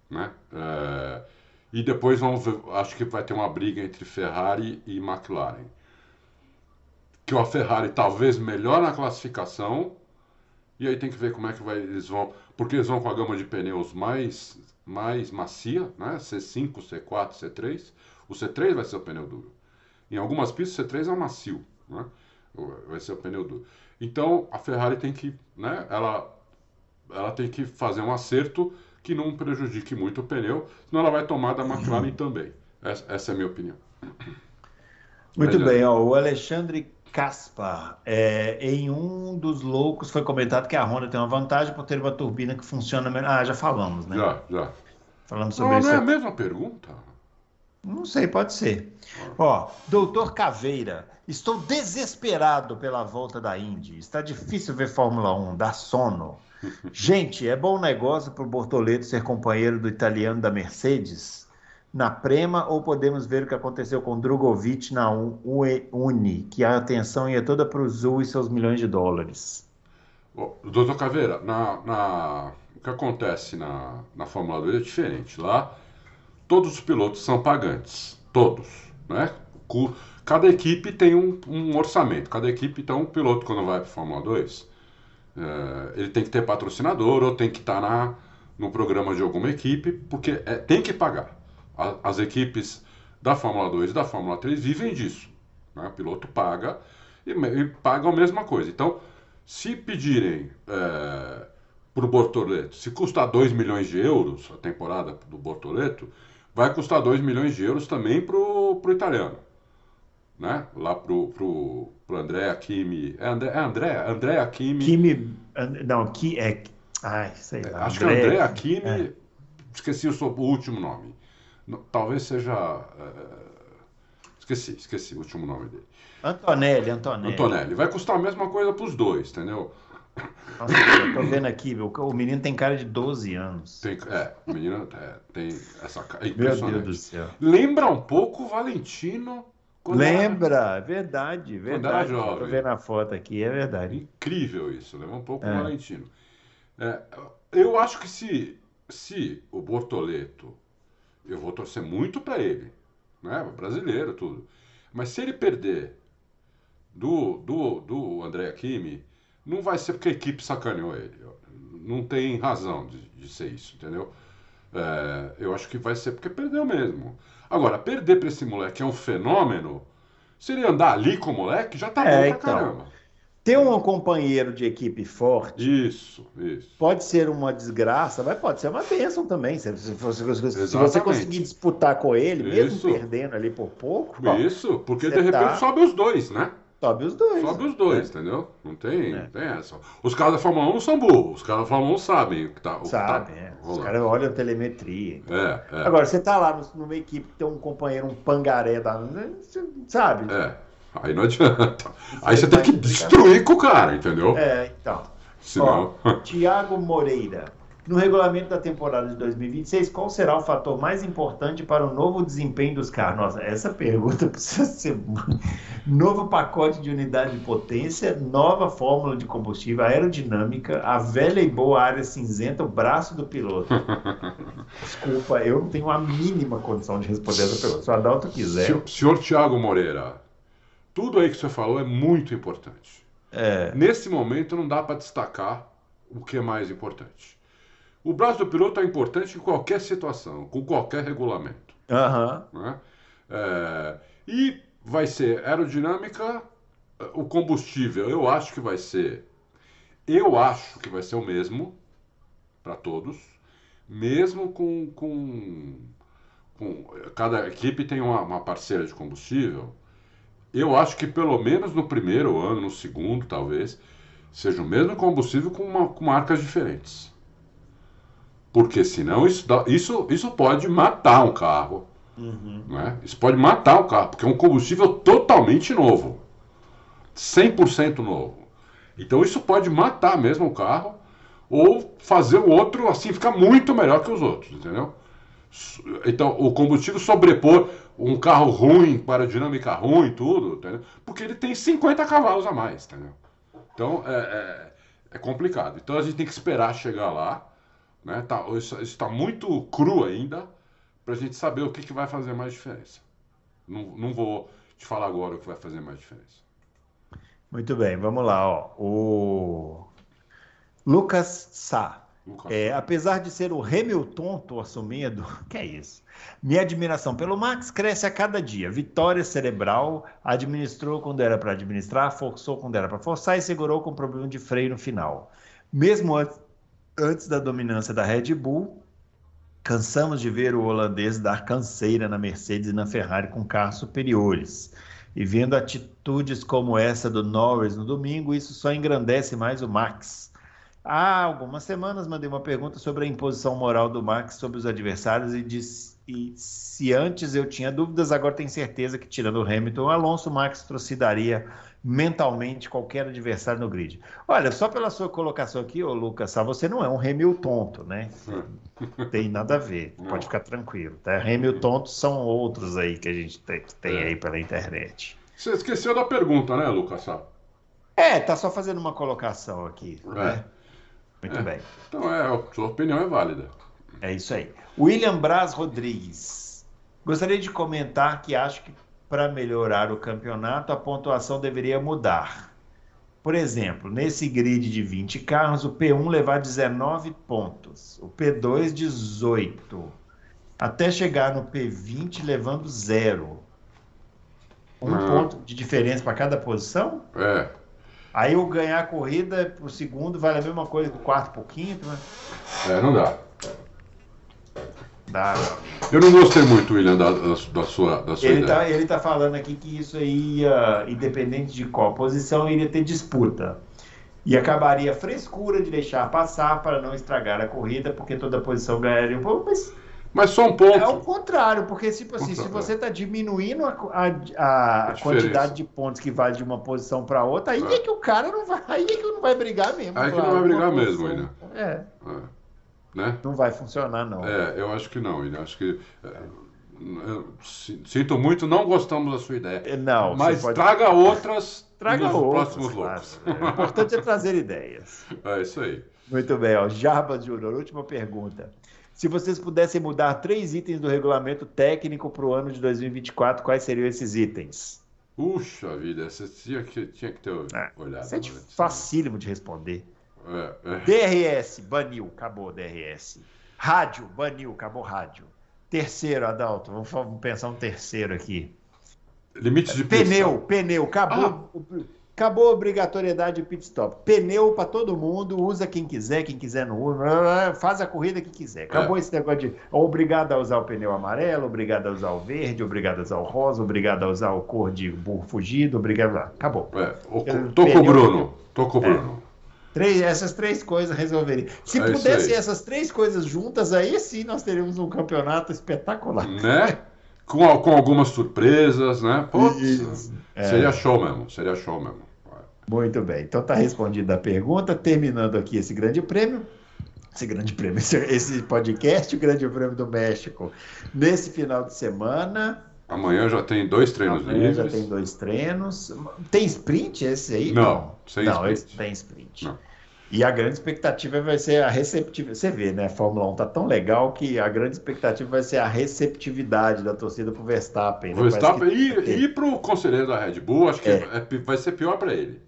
Né? É, e depois vamos ver, acho que vai ter uma briga entre Ferrari e McLaren. Que a Ferrari talvez melhor na classificação, e aí tem que ver como é que vai, eles vão. Porque eles vão com a gama de pneus mais, mais macia, né? C5, C4, C3. O C3 vai ser o pneu duro. Em algumas pistas, o C3 é macio, né? vai ser o pneu duro. Então a Ferrari tem que, né, ela, ela tem que fazer um acerto que não prejudique muito o pneu, senão ela vai tomar da McLaren uhum. também. Essa, essa, é a minha opinião. Muito bem, ó, o Alexandre Caspar, é, em um dos loucos foi comentado que a Honda tem uma vantagem por ter uma turbina que funciona melhor. Ah, já falamos, né? Já, já. Falamos sobre não, isso. Não é a mesma pergunta? Não sei, pode ser. Ó, doutor Caveira, estou desesperado pela volta da Indy. Está difícil ver Fórmula 1, dá sono. Gente, é bom negócio para o Bortoleto ser companheiro do italiano da Mercedes na Prema ou podemos ver o que aconteceu com Drogovic na Uni, que a atenção ia toda para o Zul e seus milhões de dólares? doutor Caveira, na, na, o que acontece na, na Fórmula 2 é diferente. Lá todos os pilotos são pagantes, todos, né? Cada equipe tem um, um orçamento, cada equipe, então, um piloto quando vai para a Fórmula 2, é, ele tem que ter patrocinador ou tem que estar tá no programa de alguma equipe, porque é, tem que pagar. A, as equipes da Fórmula 2 e da Fórmula 3 vivem disso. Né? O piloto paga e, e paga a mesma coisa. Então, se pedirem é, para o Bortoleto. Se custar 2 milhões de euros a temporada do Bortoleto, vai custar 2 milhões de euros também para o italiano. Né? Lá pro, pro, pro André Akimi. É André, é André, André Akimi. Kimi. Não, que é. Ai, sei lá. É, acho André, que é André Akimi. É. Esqueci o, seu, o último nome. Talvez seja. Uh, esqueci, esqueci o último nome dele. Antonelli, Antonelli. Antonelli. Vai custar a mesma coisa para os dois, entendeu? Nossa, eu tô vendo aqui, o menino tem cara de 12 anos. Tem, é, o menino é, tem essa cara. É Meu Deus do céu. Lembra um pouco o Valentino. Lembra, era, verdade, verdade. Quando era jovem. Tô vendo a foto aqui, é verdade. Incrível isso, lembra um pouco é. o Valentino. É, eu acho que se, se o Bortoleto, eu vou torcer muito para ele, né? Brasileiro, tudo. Mas se ele perder do, do, do André Kimi não vai ser porque a equipe sacaneou ele. Não tem razão de, de ser isso, entendeu? É, eu acho que vai ser porque perdeu mesmo. Agora, perder para esse moleque é um fenômeno. Se ele andar ali com o moleque, já tá é, bom pra então, caramba. Ter um companheiro de equipe forte. Isso, isso. Pode ser uma desgraça, mas pode ser uma bênção também. Se, se, se, se você conseguir disputar com ele, mesmo isso. perdendo ali por pouco. Isso, porque de repente tá... sobe os dois, né? Sobe os dois. Sobe os dois, é. entendeu? Não tem, é. não tem essa. Os caras da Fórmula 1 não são burros. Os caras da Fórmula 1 sabem o que tá. Sabem, tá é. Os caras olham a telemetria. Então. É, é. Agora, você tá lá numa equipe que tem um companheiro, um pangaré, da, sabe? É. Aí não adianta. Aí você tem que destruir com o cara, entendeu? É, então. Senão... Tiago Moreira. No regulamento da temporada de 2026, qual será o fator mais importante para o novo desempenho dos carros? Nossa, essa pergunta precisa ser. Novo pacote de unidade de potência, nova fórmula de combustível, aerodinâmica, a velha e boa área cinzenta, o braço do piloto. Desculpa, eu não tenho a mínima condição de responder essa pergunta. Se o Adalto quiser. Senhor, senhor Tiago Moreira, tudo aí que você falou é muito importante. É... Nesse momento não dá para destacar o que é mais importante. O braço do piloto é importante em qualquer situação, com qualquer regulamento. Uhum. Né? É, e vai ser aerodinâmica, o combustível, eu acho que vai ser. Eu acho que vai ser o mesmo para todos, mesmo com, com, com, Cada equipe tem uma, uma parceira de combustível. Eu acho que pelo menos no primeiro ano, no segundo, talvez, seja o mesmo combustível com, uma, com marcas diferentes. Porque senão isso, dá, isso, isso pode matar um carro. Uhum. Né? Isso pode matar o carro, porque é um combustível totalmente novo. 100% novo. Então isso pode matar mesmo o carro ou fazer o outro assim ficar muito melhor que os outros, entendeu? Então o combustível sobrepor um carro ruim para dinâmica ruim, tudo, entendeu? Porque ele tem 50 cavalos a mais, entendeu? Então é, é, é complicado. Então a gente tem que esperar chegar lá né? Tá, isso está muito cru ainda para a gente saber o que, que vai fazer mais diferença. Não, não vou te falar agora o que vai fazer mais diferença. Muito bem, vamos lá. Ó. O Lucas Sá. É, apesar de ser o Hamilton, assumindo, que é isso? Minha admiração pelo Max cresce a cada dia. Vitória cerebral, administrou quando era para administrar, forçou quando era para forçar e segurou com problema de freio no final. Mesmo antes antes da dominância da Red Bull, cansamos de ver o holandês dar canseira na Mercedes e na Ferrari com carros superiores. E vendo atitudes como essa do Norris no domingo, isso só engrandece mais o Max. Há algumas semanas mandei uma pergunta sobre a imposição moral do Max sobre os adversários e disse e se antes eu tinha dúvidas, agora tenho certeza que tirando o Hamilton, o Alonso Max trouxedaria mentalmente qualquer adversário no grid. Olha, só pela sua colocação aqui, ô Lucas, você não é um Hamilton tonto, né? Tem nada a ver, pode ficar tranquilo, tá? Hamilton são outros aí que a gente tem, tem é. aí pela internet. Você esqueceu da pergunta, né, Lucas? É, tá só fazendo uma colocação aqui, é. né? Muito é. bem. Então, é, a sua opinião é válida. É isso aí. William Braz Rodrigues. Gostaria de comentar que acho que para melhorar o campeonato, a pontuação deveria mudar. Por exemplo, nesse grid de 20 carros, o P1 levar 19 pontos, o P2 18, até chegar no P20 levando zero. Um ponto de diferença para cada posição? É. Aí eu ganhar a corrida pro segundo vale a mesma coisa que o quarto pro quinto, né? É, não dá. Eu não gostei muito, William, da, da, da sua, da sua Ele ideia. tá, ele tá falando aqui que isso aí, ia, independente de qual posição, iria ter disputa. E acabaria a frescura de deixar passar para não estragar a corrida, porque toda posição ganharia um pouco. Mas Mas só um é o ponto. contrário, porque tipo assim, se você está diminuindo a, a- a A diferença. quantidade de pontos que vale de uma posição para outra, aí é. É. que o cara não vai, aí é que não vai brigar mesmo. Aí que pra não vai brigar mesmo, posição. É, É, né? não vai funcionar não. É, eu acho que não, William. Acho que. é, sinto muito, não gostamos da sua ideia. É, Não, Mas pode... traga outras traga nos outras, próximos claro. loucos. É, O importante é trazer ideias. É isso aí. Muito bem, ó. Jarbas Júnior, última pergunta. Se vocês pudessem mudar três itens do regulamento técnico para o ano de 2024, quais seriam esses itens? Puxa vida, você tinha que, tinha que ter É, olhado. Isso é né? facílimo de responder. É, é. DRS, baniu, acabou DRS. Rádio, baniu, acabou rádio. Terceiro, Adalto, vamos, vamos pensar um terceiro aqui. Limite de Pneu, pressão. pneu, acabou. Acabou a obrigatoriedade de pit stop. Pneu para todo mundo, usa quem quiser, quem quiser não usa, faz a corrida que quiser. Acabou É. esse negócio de obrigado a usar o pneu amarelo, obrigado a usar o verde, obrigado a usar o rosa, obrigado a usar o cor de burro fugido, obrigado a... Acabou. É, o- tô com o pneu- Bruno. Tô com o É. Três, essas três coisas resolveriam. Se É pudessem essas três coisas juntas, aí sim nós teríamos um campeonato espetacular. Né? Com, com algumas surpresas, né? Putz. É. Seria show mesmo. Seria show mesmo. Muito bem, então está respondida a pergunta, terminando aqui esse grande prêmio, esse grande prêmio, esse, esse podcast, o Grande Prêmio do México, nesse final de semana. Amanhã já tem dois treinos Amanhã livres. já tem dois treinos. Tem sprint esse aí? Não, sem não sprint. esse tem sprint. Não. E a grande expectativa vai ser a receptividade. Você vê, né? A Fórmula 1 tá tão legal que a grande expectativa vai ser a receptividade da torcida pro Verstappen. né? Verstappen que- e, e pro conselheiro da Red Bull, acho que É. é- vai ser pior para ele.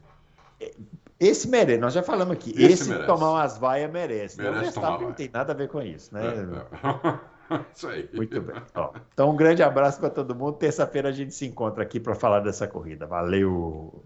Esse merece, nós já falamos aqui. Esse Esse, tomar umas vaias merece. né? Merece o Verstappen não tem nada a ver com isso, né? É, é. Isso aí. Muito bem. Ó, então, um grande abraço para todo mundo. Terça-feira a gente se encontra aqui para falar dessa corrida. Valeu!